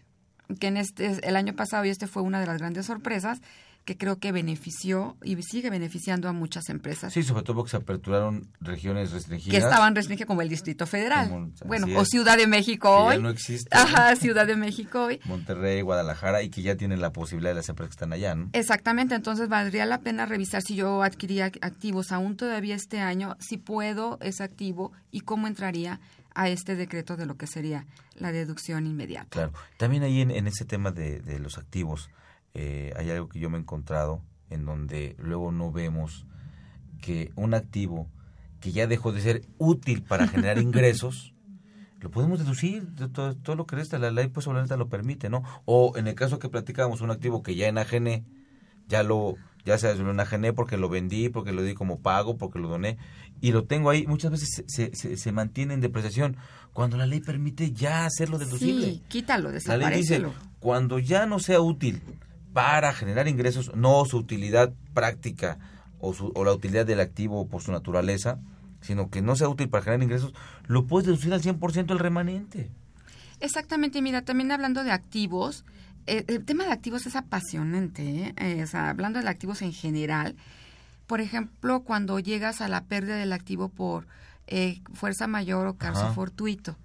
Que en este, el año pasado, y este fue una de las grandes sorpresas, que creo que benefició y sigue beneficiando a muchas empresas sí sobre todo porque se aperturaron regiones que restringidas estaban restringidas como el Distrito Federal. Como- bueno, o Ciudad de México Que ya hoy. no existe. Ajá, Ciudad de México hoy. Monterrey, Guadalajara y que ya tienen la posibilidad de las empresas que están allá, ¿no? Exactamente, entonces valdría la pena revisar si yo adquiría activos aún todavía este año, si puedo ese activo y cómo entraría a este decreto de lo que sería la deducción inmediata. Claro. También ahí en, en ese tema de, de los activos, eh, hay algo que yo me he encontrado en donde luego no vemos que un activo que ya dejó de ser útil para generar (laughs) ingresos, lo podemos deducir, de todo, todo lo que resta, la ley pues obviamente lo permite, ¿no? O en el caso que platicábamos, un activo que ya enajené, ya lo ya se lo enajené porque lo vendí, porque lo di como pago, porque lo doné, y lo tengo ahí, muchas veces se, se, se mantiene en depreciación, cuando la ley permite ya hacerlo deducible. Sí, quítalo, La ley dice, desaparecelo. cuando ya no sea útil para generar ingresos, no su utilidad práctica o, su, o la utilidad del activo por su naturaleza, sino que no sea útil para generar ingresos, lo puedes deducir al 100% el remanente. Exactamente, mira, también hablando de activos, eh, el tema de activos es apasionante, ¿eh? Eh, o sea, hablando de activos en general, por ejemplo, cuando llegas a la pérdida del activo por eh, fuerza mayor o caso Ajá. fortuito,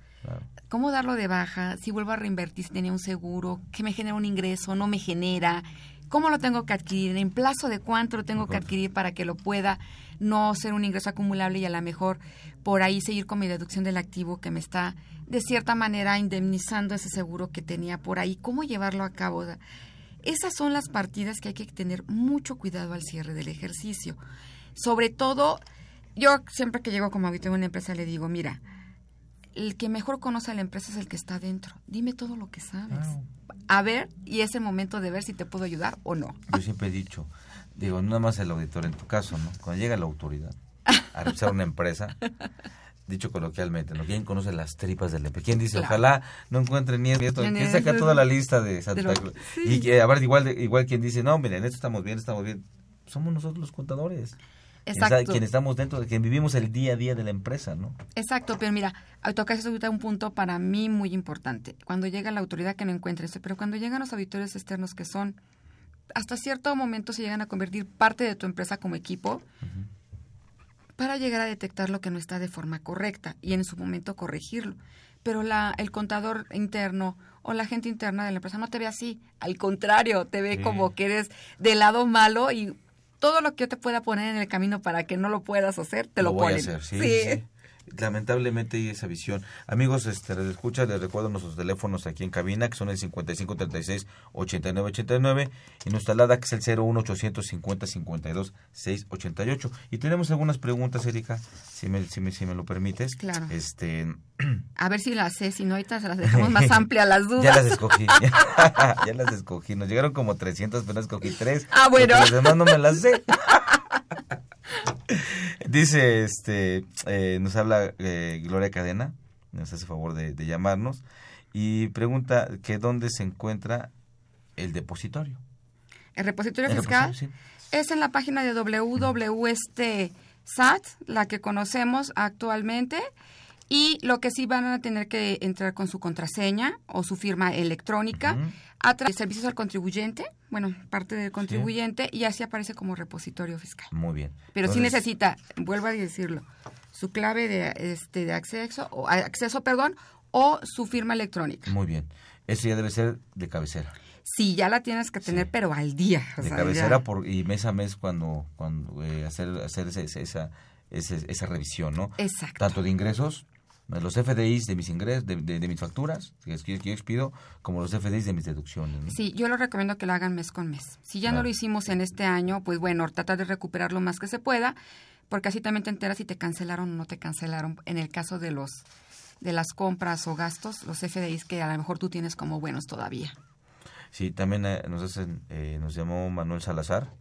¿cómo darlo de baja? Si vuelvo a reinvertir, si tenía un seguro, que me genera un ingreso, no me genera, ¿cómo lo tengo que adquirir? ¿En plazo de cuánto lo tengo que adquirir para que lo pueda no ser un ingreso acumulable y a lo mejor por ahí seguir con mi deducción del activo que me está de cierta manera indemnizando ese seguro que tenía por ahí? ¿Cómo llevarlo a cabo? Esas son las partidas que hay que tener mucho cuidado al cierre del ejercicio. Sobre todo, yo siempre que llego como auditor a una empresa le digo, mira, el que mejor conoce a la empresa es el que está dentro. Dime todo lo que sabes. A ver, y es el momento de ver si te puedo ayudar o no. Yo siempre he dicho, digo, no nada más el auditor, en tu caso, ¿no? Cuando llega la autoridad a revisar una empresa, (laughs) dicho coloquialmente, ¿no? ¿Quién conoce las tripas de la empresa? ¿Quién dice, Claro. ojalá no encuentre ni esto? ¿Quién saca toda la lista de Santa sí. Y a ver, igual, igual quien dice, no, miren, esto estamos bien, estamos bien. Somos nosotros los contadores. Exacto. está- Quien estamos dentro, de quien vivimos el día a día de la empresa, ¿no? Exacto, pero mira, tocas ahorita un punto para mí muy importante. Cuando llega la autoridad que no encuentre pero cuando llegan los auditores externos que son, hasta cierto momento se llegan a convertir parte de tu empresa como equipo, para llegar a detectar lo que no está de forma correcta y en su momento corregirlo. Pero la, el contador interno o la gente interna de la empresa no te ve así, al contrario, te ve Sí. como que eres del lado malo y todo lo que yo te pueda poner en el camino para que no lo puedas hacer, te lo, voy a ponen. hacer, sí, sí. Lamentablemente hay esa visión. Amigos, este, les escucha, les recuerdo nuestros teléfonos aquí en cabina, que son el 5536-8989 y nuestra alada que es el 01850-52-688. Y tenemos algunas preguntas, Erika, si me, si me, si me lo permites. Claro. Este, A ver si las sé, si no ahorita se las (laughs) dejamos más amplias las dudas. ya las escogí, (laughs) ya las escogí. Nos llegaron como 300, pero escogí tres. Ah, bueno. Las demás no me las sé. (laughs) Dice, este, eh, nos habla eh, Gloria Cadena, nos hace favor de, de llamarnos y pregunta que dónde se encuentra el depositorio. El repositorio El fiscal repositorio, es en la página de www.sat, la que conocemos actualmente, y lo que sí van a tener que entrar con su contraseña o su firma electrónica a través de servicios al contribuyente, bueno, parte del contribuyente, y así aparece como repositorio fiscal. Muy bien. Pero sí Entonces, necesita, vuelvo a decirlo, su clave de, este, de acceso, o, acceso, perdón, o su firma electrónica. Muy bien. Eso ya debe ser de cabecera. Sí, ya la tienes que tener, pero al día. o de sea, cabecera ya. por, y mes a mes cuando, cuando eh, hacer, hacer ese- esa, ese- esa revisión, ¿no? Exacto. Tanto de ingresos, los FDIs de mis ingresos, de, de- de mis facturas, que es que yo expido, como los FDIs de mis deducciones. ¿no? Sí, yo lo recomiendo que lo hagan mes con mes. Si ya no lo hicimos en este año, pues bueno, trata de recuperar lo más que se pueda, porque así también te enteras si te cancelaron o no te cancelaron. En el caso de los de las compras o gastos, los FDIs que a lo mejor tú tienes como buenos todavía. Sí, también eh, nos, hacen, eh, nos llamó Manuel Salazar.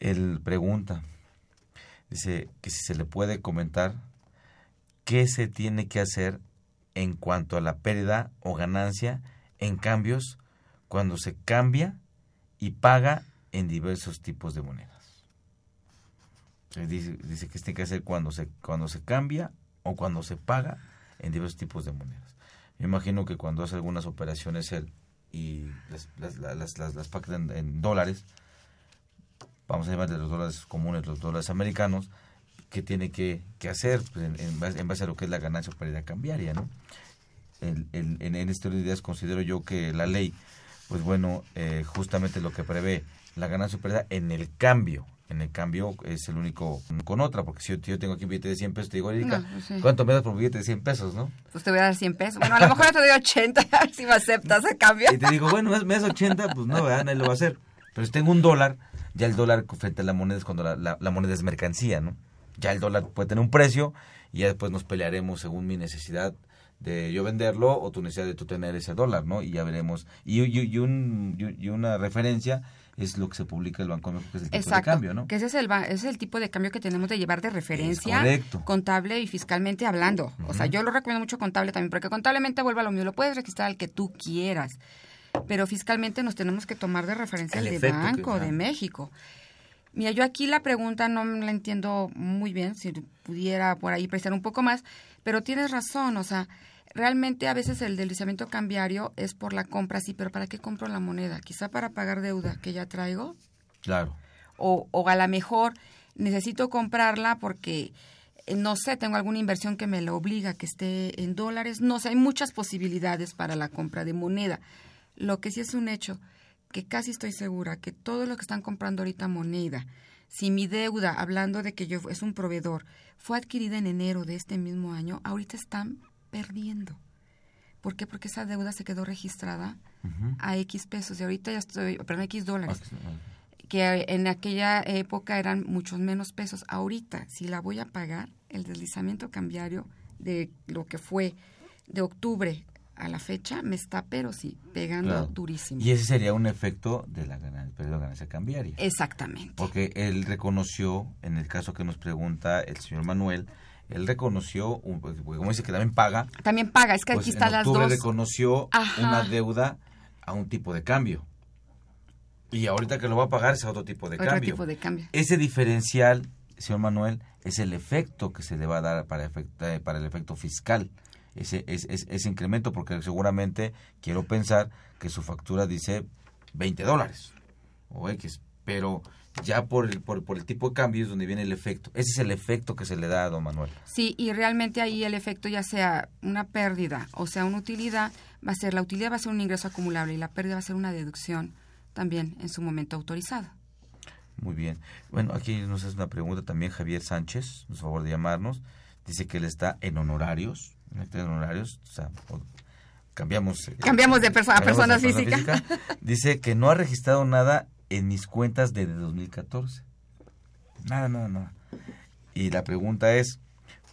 Él pregunta, dice que si se le puede comentar qué se tiene que hacer en cuanto a la pérdida o ganancia en cambios cuando se cambia y paga en diversos tipos de monedas. Eh, Dice, que se tiene que hacer cuando se, cuando se cambia o cuando se paga en diversos tipos de monedas. Me imagino que cuando hace algunas operaciones y las, las, en, en dólares, vamos a llamar de los dólares comunes, los dólares americanos, ¿qué tiene que, que hacer Pues en, en base, en base a lo que es la ganancia o pérdida cambiaria? ¿no? El- el- en, en este orden de ideas considero yo que la ley, pues bueno, eh, justamente lo que prevé la ganancia o pérdida en el cambio En el cambio es el único con otra, porque si yo, tengo aquí un billete de 100 pesos, te digo, Erika, No, pues sí. ¿cuánto me das por un billete de 100 pesos, no? Pues te voy a dar 100 pesos. Bueno, a lo mejor yo te doy 80, a ver si me aceptas a cambio. Y te digo, bueno, me das 80, pues no, ¿verdad? Nadie lo va a hacer. Pero si tengo un dólar, ya el dólar frente a la moneda es cuando la, la- la moneda es mercancía, ¿no? Ya el dólar puede tener un precio y ya después nos pelearemos según mi necesidad de yo venderlo o tu necesidad de tú tener ese dólar, ¿no? Y ya veremos. Y, y- y un- y- y una referencia es lo que se publica el Banco de México, que es el tipo Exacto, de cambio, ¿no? que ese es, el, ese es el tipo de cambio que tenemos de llevar de referencia, contable y fiscalmente hablando. O sea, yo lo recomiendo mucho contable también, porque contablemente vuelve a lo mismo, lo puedes registrar al que tú quieras, pero fiscalmente nos tenemos que tomar de referencia El el, de que- Banco de. México. Mira, yo aquí la pregunta no la entiendo muy bien, si pudiera por ahí prestar un poco más, pero tienes razón, o sea, realmente a veces el deslizamiento cambiario es por la compra, sí, pero ¿para qué compro la moneda? Quizá para pagar deuda que ya traigo, Claro. o, o a lo mejor necesito comprarla porque, eh, no sé, tengo alguna inversión que me la obliga a que esté en dólares. No sé, hay muchas posibilidades para la compra de moneda. Lo que sí es un hecho, que casi estoy segura que todos los que están comprando ahorita moneda, si mi deuda, hablando de que yo es un proveedor, fue adquirida en enero de este mismo año, ahorita están perdiendo. ¿Por qué? Porque esa deuda se quedó registrada a X pesos y ahorita ya estoy, perdón, X dólares que en aquella época eran muchos menos pesos. Ahorita, si la voy a pagar, el deslizamiento cambiario de lo que fue de octubre a la fecha me está, pero sí, pegando Claro. durísimo. Y ese sería un efecto de la ganancia, periodo de ganancia cambiaria. Exactamente. Porque él reconoció, en el caso que nos pregunta el señor Manuel, él reconoció, porque como dice que también paga, También paga, es que pues aquí están las dos. reconoció Ajá. una deuda a un tipo de cambio. Y ahorita que lo va a pagar es a otro tipo de Otro cambio. tipo de cambio. Ese diferencial, señor Manuel, es el efecto que se le va a dar para, efect- eh, para el efecto fiscal. Ese, es, es- ese incremento, porque seguramente quiero pensar que su factura dice 20 dólares o X, pero ya por el, por, por el tipo de cambio es donde viene el efecto. Ese es el efecto que se le da a don Manuel. Sí, y realmente ahí el efecto ya sea una pérdida o sea una utilidad, va a ser, la utilidad va a ser un ingreso acumulable y la pérdida va a ser una deducción también en su momento autorizada. Muy bien. Bueno, aquí nos hace una pregunta también Javier Sánchez, nos favor de llamarnos. Dice que él está en honorarios, en honorarios, o sea, cambiamos. eh, Cambiamos de perso- a persona de física. (laughs) Dice que no ha registrado nada en mis cuentas desde 2014. Nada, nada, nada. Y la pregunta es,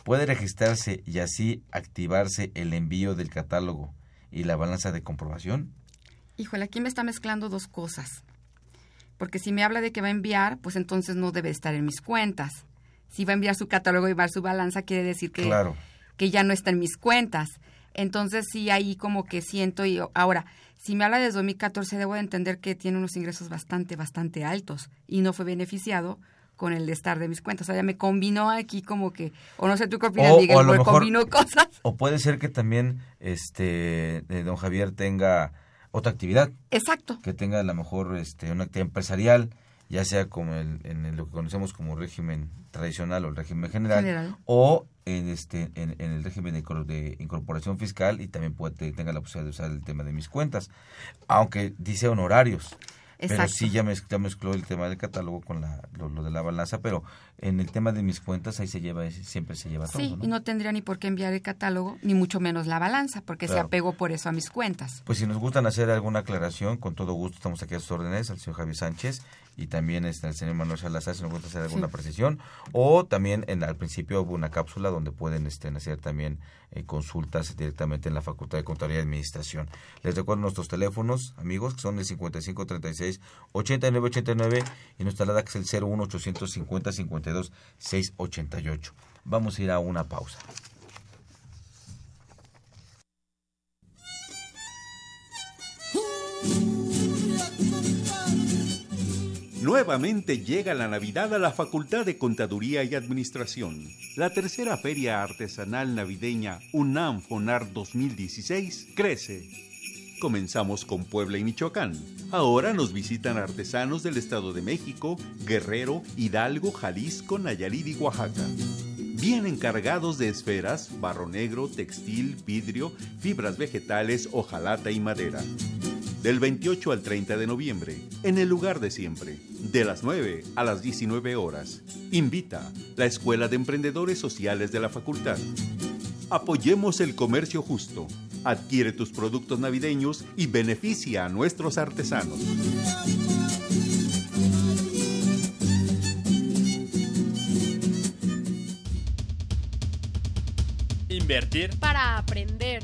¿puede registrarse y así activarse el envío del catálogo y la balanza de comprobación? Híjole, aquí me está mezclando dos cosas. Porque si me habla de que va a enviar, pues entonces no debe estar en mis cuentas. Si va a enviar su catálogo y va a su balanza, quiere decir que, Claro. Que ya no está en mis cuentas. Entonces sí, ahí como que siento y ahora, si me habla de 2014, debo de entender que tiene unos ingresos bastante, bastante altos y no fue beneficiado con el de estar de mis cuentas. O sea, ya me combinó aquí como que, o no sé tú qué opinas, O- Miguel, o mejor- combinó cosas. O puede ser que también este eh, don Javier tenga otra actividad. Exacto. Que tenga a lo mejor este, una actividad empresarial, ya sea como el, en el- lo que conocemos como régimen tradicional o el régimen general, General. o en este en, en el régimen de, incor- de incorporación fiscal y también puede tenga la posibilidad de usar el tema de mis cuentas, aunque dice honorarios. Pero Exacto. sí ya, mez- ya mezcló el tema del catálogo con la, lo, lo de la balanza, pero en el tema de mis cuentas ahí se lleva, siempre se lleva Sí, todo. ¿no? y no tendría ni por qué enviar el catálogo, ni mucho menos la balanza, porque se apegó por eso a mis cuentas. Pues si nos gustan hacer alguna aclaración, con todo gusto estamos aquí a sus órdenes, al señor Javier Sánchez y también este, al señor Manuel Salazar, si nos gusta hacer alguna Sí. precisión. O también en, al principio hubo una cápsula donde pueden este, hacer también eh, consultas directamente en la Facultad de Contaduría y Administración. Les recuerdo nuestros teléfonos, amigos, que son el 5536-8989 y nuestra alada que es el 01850-52-688. Vamos a ir a una pausa. Nuevamente llega la Navidad a la Facultad de Contaduría y Administración. La tercera feria artesanal navideña UNAM FONAR 2016 crece. Comenzamos con Puebla y Michoacán. Ahora nos visitan artesanos del Estado de México, Guerrero, Hidalgo, Jalisco, Nayarit y Oaxaca. Vienen cargados de esferas, barro negro, textil, vidrio, fibras vegetales, hojalata y madera. Del 28 al 30 de noviembre, en el lugar de siempre, de las 9 a las 19 horas. Invita la Escuela de Emprendedores Sociales de la Facultad. Apoyemos el comercio justo. Adquiere tus productos navideños y beneficia a nuestros artesanos. Invertir para aprender.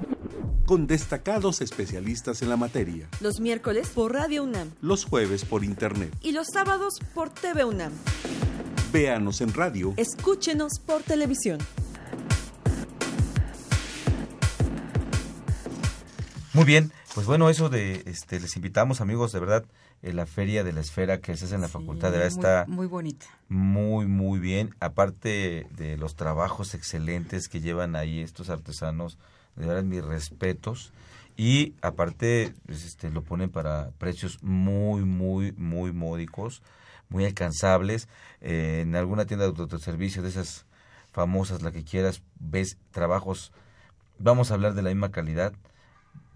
con destacados especialistas en la materia. Los miércoles por Radio UNAM. Los jueves por Internet. Y los sábados por TV UNAM. Véanos en radio. Escúchenos por televisión. Muy bien, pues bueno, eso de, este, les invitamos amigos, de verdad, en la feria de la esfera que se hace en la facultad de verdad está muy bonita. Muy, muy bien, aparte de los trabajos excelentes que llevan ahí estos artesanos, de verdad mis respetos. Y aparte pues, este lo ponen para precios muy muy muy módicos muy alcanzables. Eh, en alguna tienda de autoservicio de esas famosas la que quieras ves trabajos vamos a hablar de la misma calidad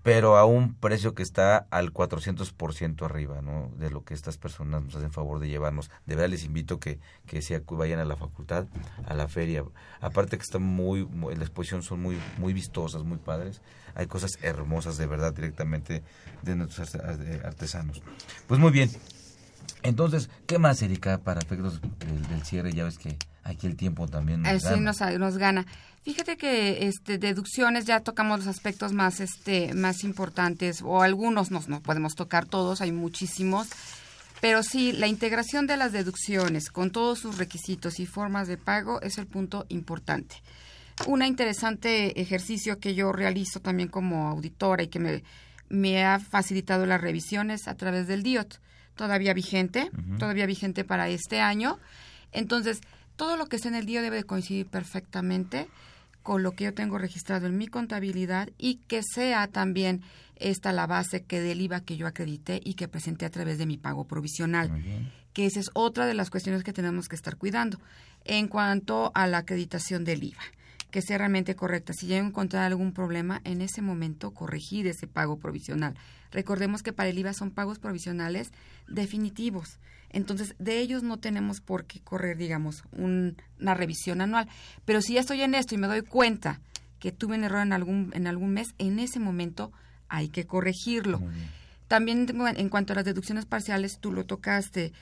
pero a un precio que está al 400% arriba, ¿no? De lo que estas personas nos hacen favor de llevarnos. De verdad les invito que, que se vayan a la facultad, a la feria. Aparte que están muy, la exposición son muy, muy vistosas, muy padres. Hay cosas hermosas de verdad directamente de nuestros artesanos. Pues muy bien. Entonces, ¿qué más, Erika, para efectos del, cierre? Ya ves que aquí el tiempo también nos gana. Nos, nos gana. Fíjate que este deducciones ya tocamos los aspectos más este más importantes o algunos no, no podemos tocar todos, hay muchísimos, pero sí la integración de las deducciones con todos sus requisitos y formas de pago es el punto importante. Un interesante ejercicio que yo realizo también como auditora y que me, me ha facilitado las revisiones a través del DIOT, todavía vigente, todavía vigente para este año. Entonces, todo lo que está en el DIOT debe de coincidir perfectamente con lo que yo tengo registrado en mi contabilidad y que sea también esta la base que del IVA que yo acredité y que presenté a través de mi pago provisional. Que esa es otra de las cuestiones que tenemos que estar cuidando en cuanto a la acreditación del IVA que sea realmente correcta. Si llego a encontrar algún problema, en ese momento corregir ese pago provisional. Recordemos que para el IVA son pagos provisionales definitivos. Entonces, de ellos no tenemos por qué correr, digamos, una revisión anual. Pero si ya estoy en esto y me doy cuenta que tuve un error en algún, en algún mes, en ese momento hay que corregirlo. También en cuanto a las deducciones parciales, tú lo tocaste.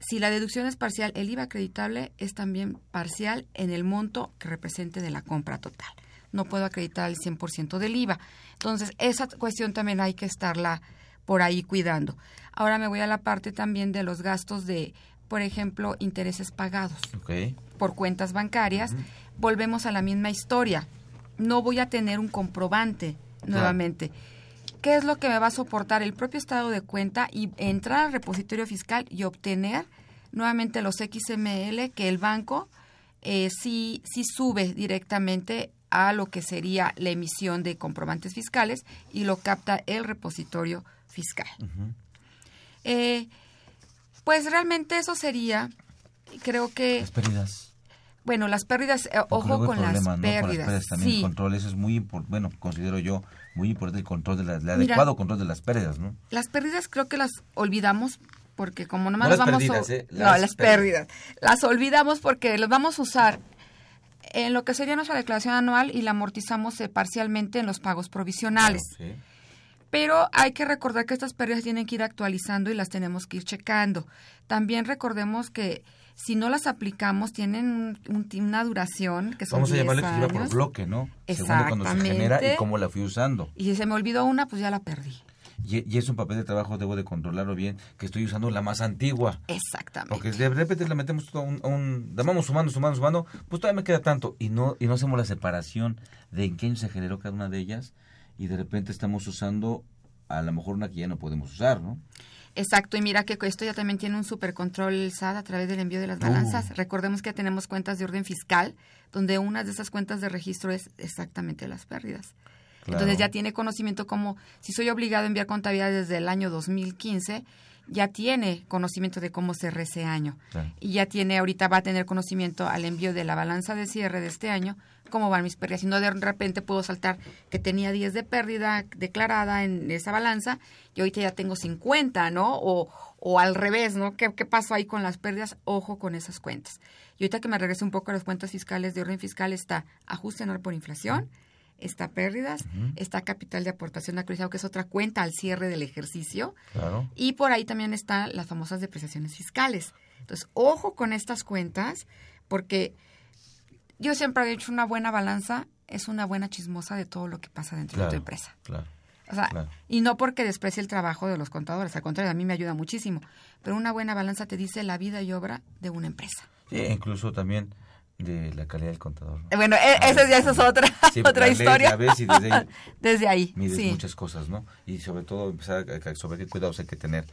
Si la deducción es parcial, el IVA acreditable es también parcial en el monto que represente de la compra total. No puedo acreditar el 100% del IVA. Entonces, esa cuestión también hay que estarla por ahí cuidando. Ahora me voy a la parte también de los gastos de, por ejemplo, intereses pagados por cuentas bancarias. Volvemos a la misma historia. No voy a tener un comprobante nuevamente. ¿Qué es lo que me va a soportar el propio estado de cuenta y entrar al repositorio fiscal y obtener nuevamente los XML que el banco eh, sí, sí sube directamente a lo que sería la emisión de comprobantes fiscales y lo capta el repositorio fiscal. Eh, pues realmente eso sería, creo que... Las pérdidas. Bueno, las pérdidas, eh, ojo con, las pérdidas. también el control, eso es muy importante, bueno, considero yo muy importante el control de las, el adecuado control de las pérdidas, ¿no? Las pérdidas creo que las olvidamos porque como nomás No las las vamos a... ¿eh? No, Las las pérdidas. Las olvidamos porque las vamos a usar en lo que sería nuestra declaración anual y la amortizamos eh, parcialmente en los pagos provisionales. Sí. Pero hay que recordar que estas pérdidas tienen que ir actualizando y las tenemos que ir checando. También recordemos que si no las aplicamos tienen un- un- una duración que son Vamos a 10 llamarle que lleva por bloque, ¿no? Según de cuando se genera y Exactamente. cómo la fui usando. Y si se me olvidó una, pues ya la perdí. Y, y es un papel de trabajo, debo de controlarlo bien, que estoy usando la más antigua. Exactamente. Porque de repente le metemos todo un, un la vamos sumando, sumando, sumando, pues todavía me queda tanto. Y no, y no hacemos la separación de en qué año se generó cada una de ellas. Y de repente estamos usando a lo mejor una que ya no podemos usar, ¿no? Exacto, y mira que esto ya también tiene un supercontrol el SAT a través del envío de las balanzas. Uh. Recordemos que tenemos cuentas de orden fiscal, donde una de esas cuentas de registro es exactamente las pérdidas. Claro. Entonces ya tiene conocimiento como, si soy obligado a enviar contabilidad desde el año 2015, ya tiene conocimiento de cómo cerré ese año. Claro. Y ya tiene, ahorita va a tener conocimiento al envío de la balanza de cierre de este año, cómo van mis pérdidas. Y no de repente puedo saltar que tenía 10 de pérdida declarada en esa balanza y ahorita ya tengo 50, ¿no? O, o al revés, ¿no? ¿Qué, ¿Qué pasó ahí con las pérdidas? Ojo con esas cuentas. Y ahorita que me regrese un poco a las cuentas fiscales de orden fiscal está ajuste anual por inflación, está pérdidas, está capital de aportación actualizado, que es otra cuenta al cierre del ejercicio. Claro. Y por ahí también están las famosas depreciaciones fiscales. Entonces, ojo con estas cuentas, porque yo siempre he dicho una buena balanza es una buena chismosa de todo lo que pasa dentro de tu empresa. claro. O sea, claro. y no porque desprecie el trabajo de los contadores, al contrario, a mí me ayuda muchísimo. Pero una buena balanza te dice la vida y obra de una empresa. Sí, incluso también de la calidad del contador. Eh, Bueno, e- esa ya esa es otra, Sí, (laughs) otra la historia. la ves y desde ahí, (laughs) Desde ahí, mides sí. muchas cosas, ¿no? Y sobre todo empezar a, sobre qué cuidados hay que tener.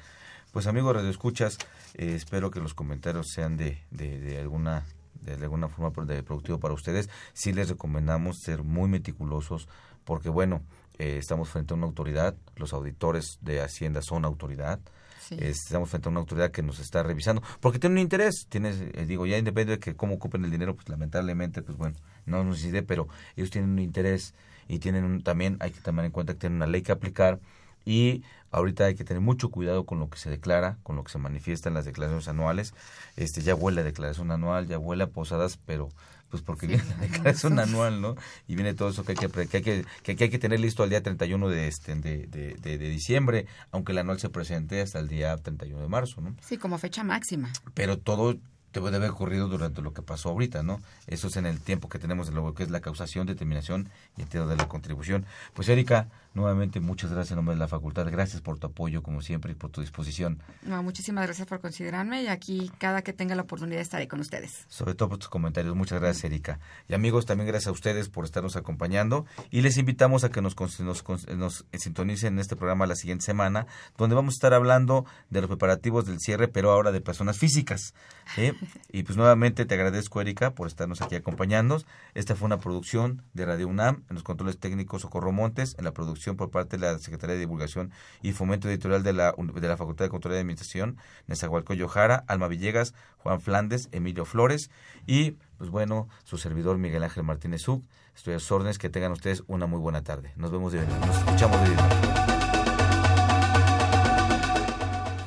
Pues amigos Radio Escuchas, eh, espero que los comentarios sean de, de, de alguna de alguna forma de productivo para ustedes. Sí les recomendamos ser muy meticulosos porque bueno, eh, estamos frente a una autoridad, los auditores de Hacienda son autoridad. Sí. Eh, estamos frente a una autoridad que nos está revisando porque tiene un interés tienes eh, digo ya independiente de que cómo ocupen el dinero pues lamentablemente pues bueno no nos decide pero ellos tienen un interés y tienen un, también hay que tomar en cuenta que tienen una ley que aplicar y ahorita hay que tener mucho cuidado con lo que se declara, con lo que se manifiesta en las declaraciones anuales. Este ya huele a declaración anual, ya huele a posadas, pero pues porque viene la (laughs) declaración anual, ¿no? Y viene todo eso que hay que, que, hay que, que, que hay que tener listo al día 31 de, este, de, de, de, de diciembre, aunque el anual se presente hasta el día 31 de marzo, ¿no? Sí, como fecha máxima. Pero todo debe de haber ocurrido durante lo que pasó ahorita, ¿no? Eso es en el tiempo que tenemos de lo que es la causación, determinación y entero de la contribución. Pues Erika, nuevamente muchas gracias en nombre de la facultad, gracias por tu apoyo como siempre y por tu disposición, No, muchísimas gracias por considerarme y aquí cada que tenga la oportunidad estaré con ustedes. sobre todo por tus comentarios. Muchas gracias Erika. Y amigos, también gracias a ustedes por estarnos acompañando y les invitamos a que nos, nos, nos sintonicen en este programa la siguiente semana, donde vamos a estar hablando de los preparativos del cierre, pero ahora de personas físicas. ¿sí? (laughs) Y pues nuevamente te agradezco, Erika, por estarnos aquí acompañando. Esta fue una producción de Radio UNAM, en los controles técnicos Socorro Montes, en la producción por parte de la Secretaría de Divulgación y Fomento Editorial de la, de la Facultad de Control y Administración, Nezahualcóyotl Jara, Alma Villegas, Juan Flandes, Emilio Flores y, pues bueno, su servidor Miguel Ángel Martínez Zuc. Estoy a sus órdenes, que tengan ustedes una muy buena tarde. Nos vemos de nos escuchamos de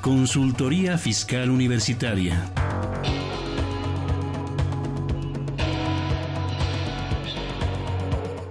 Consultoría Fiscal Universitaria.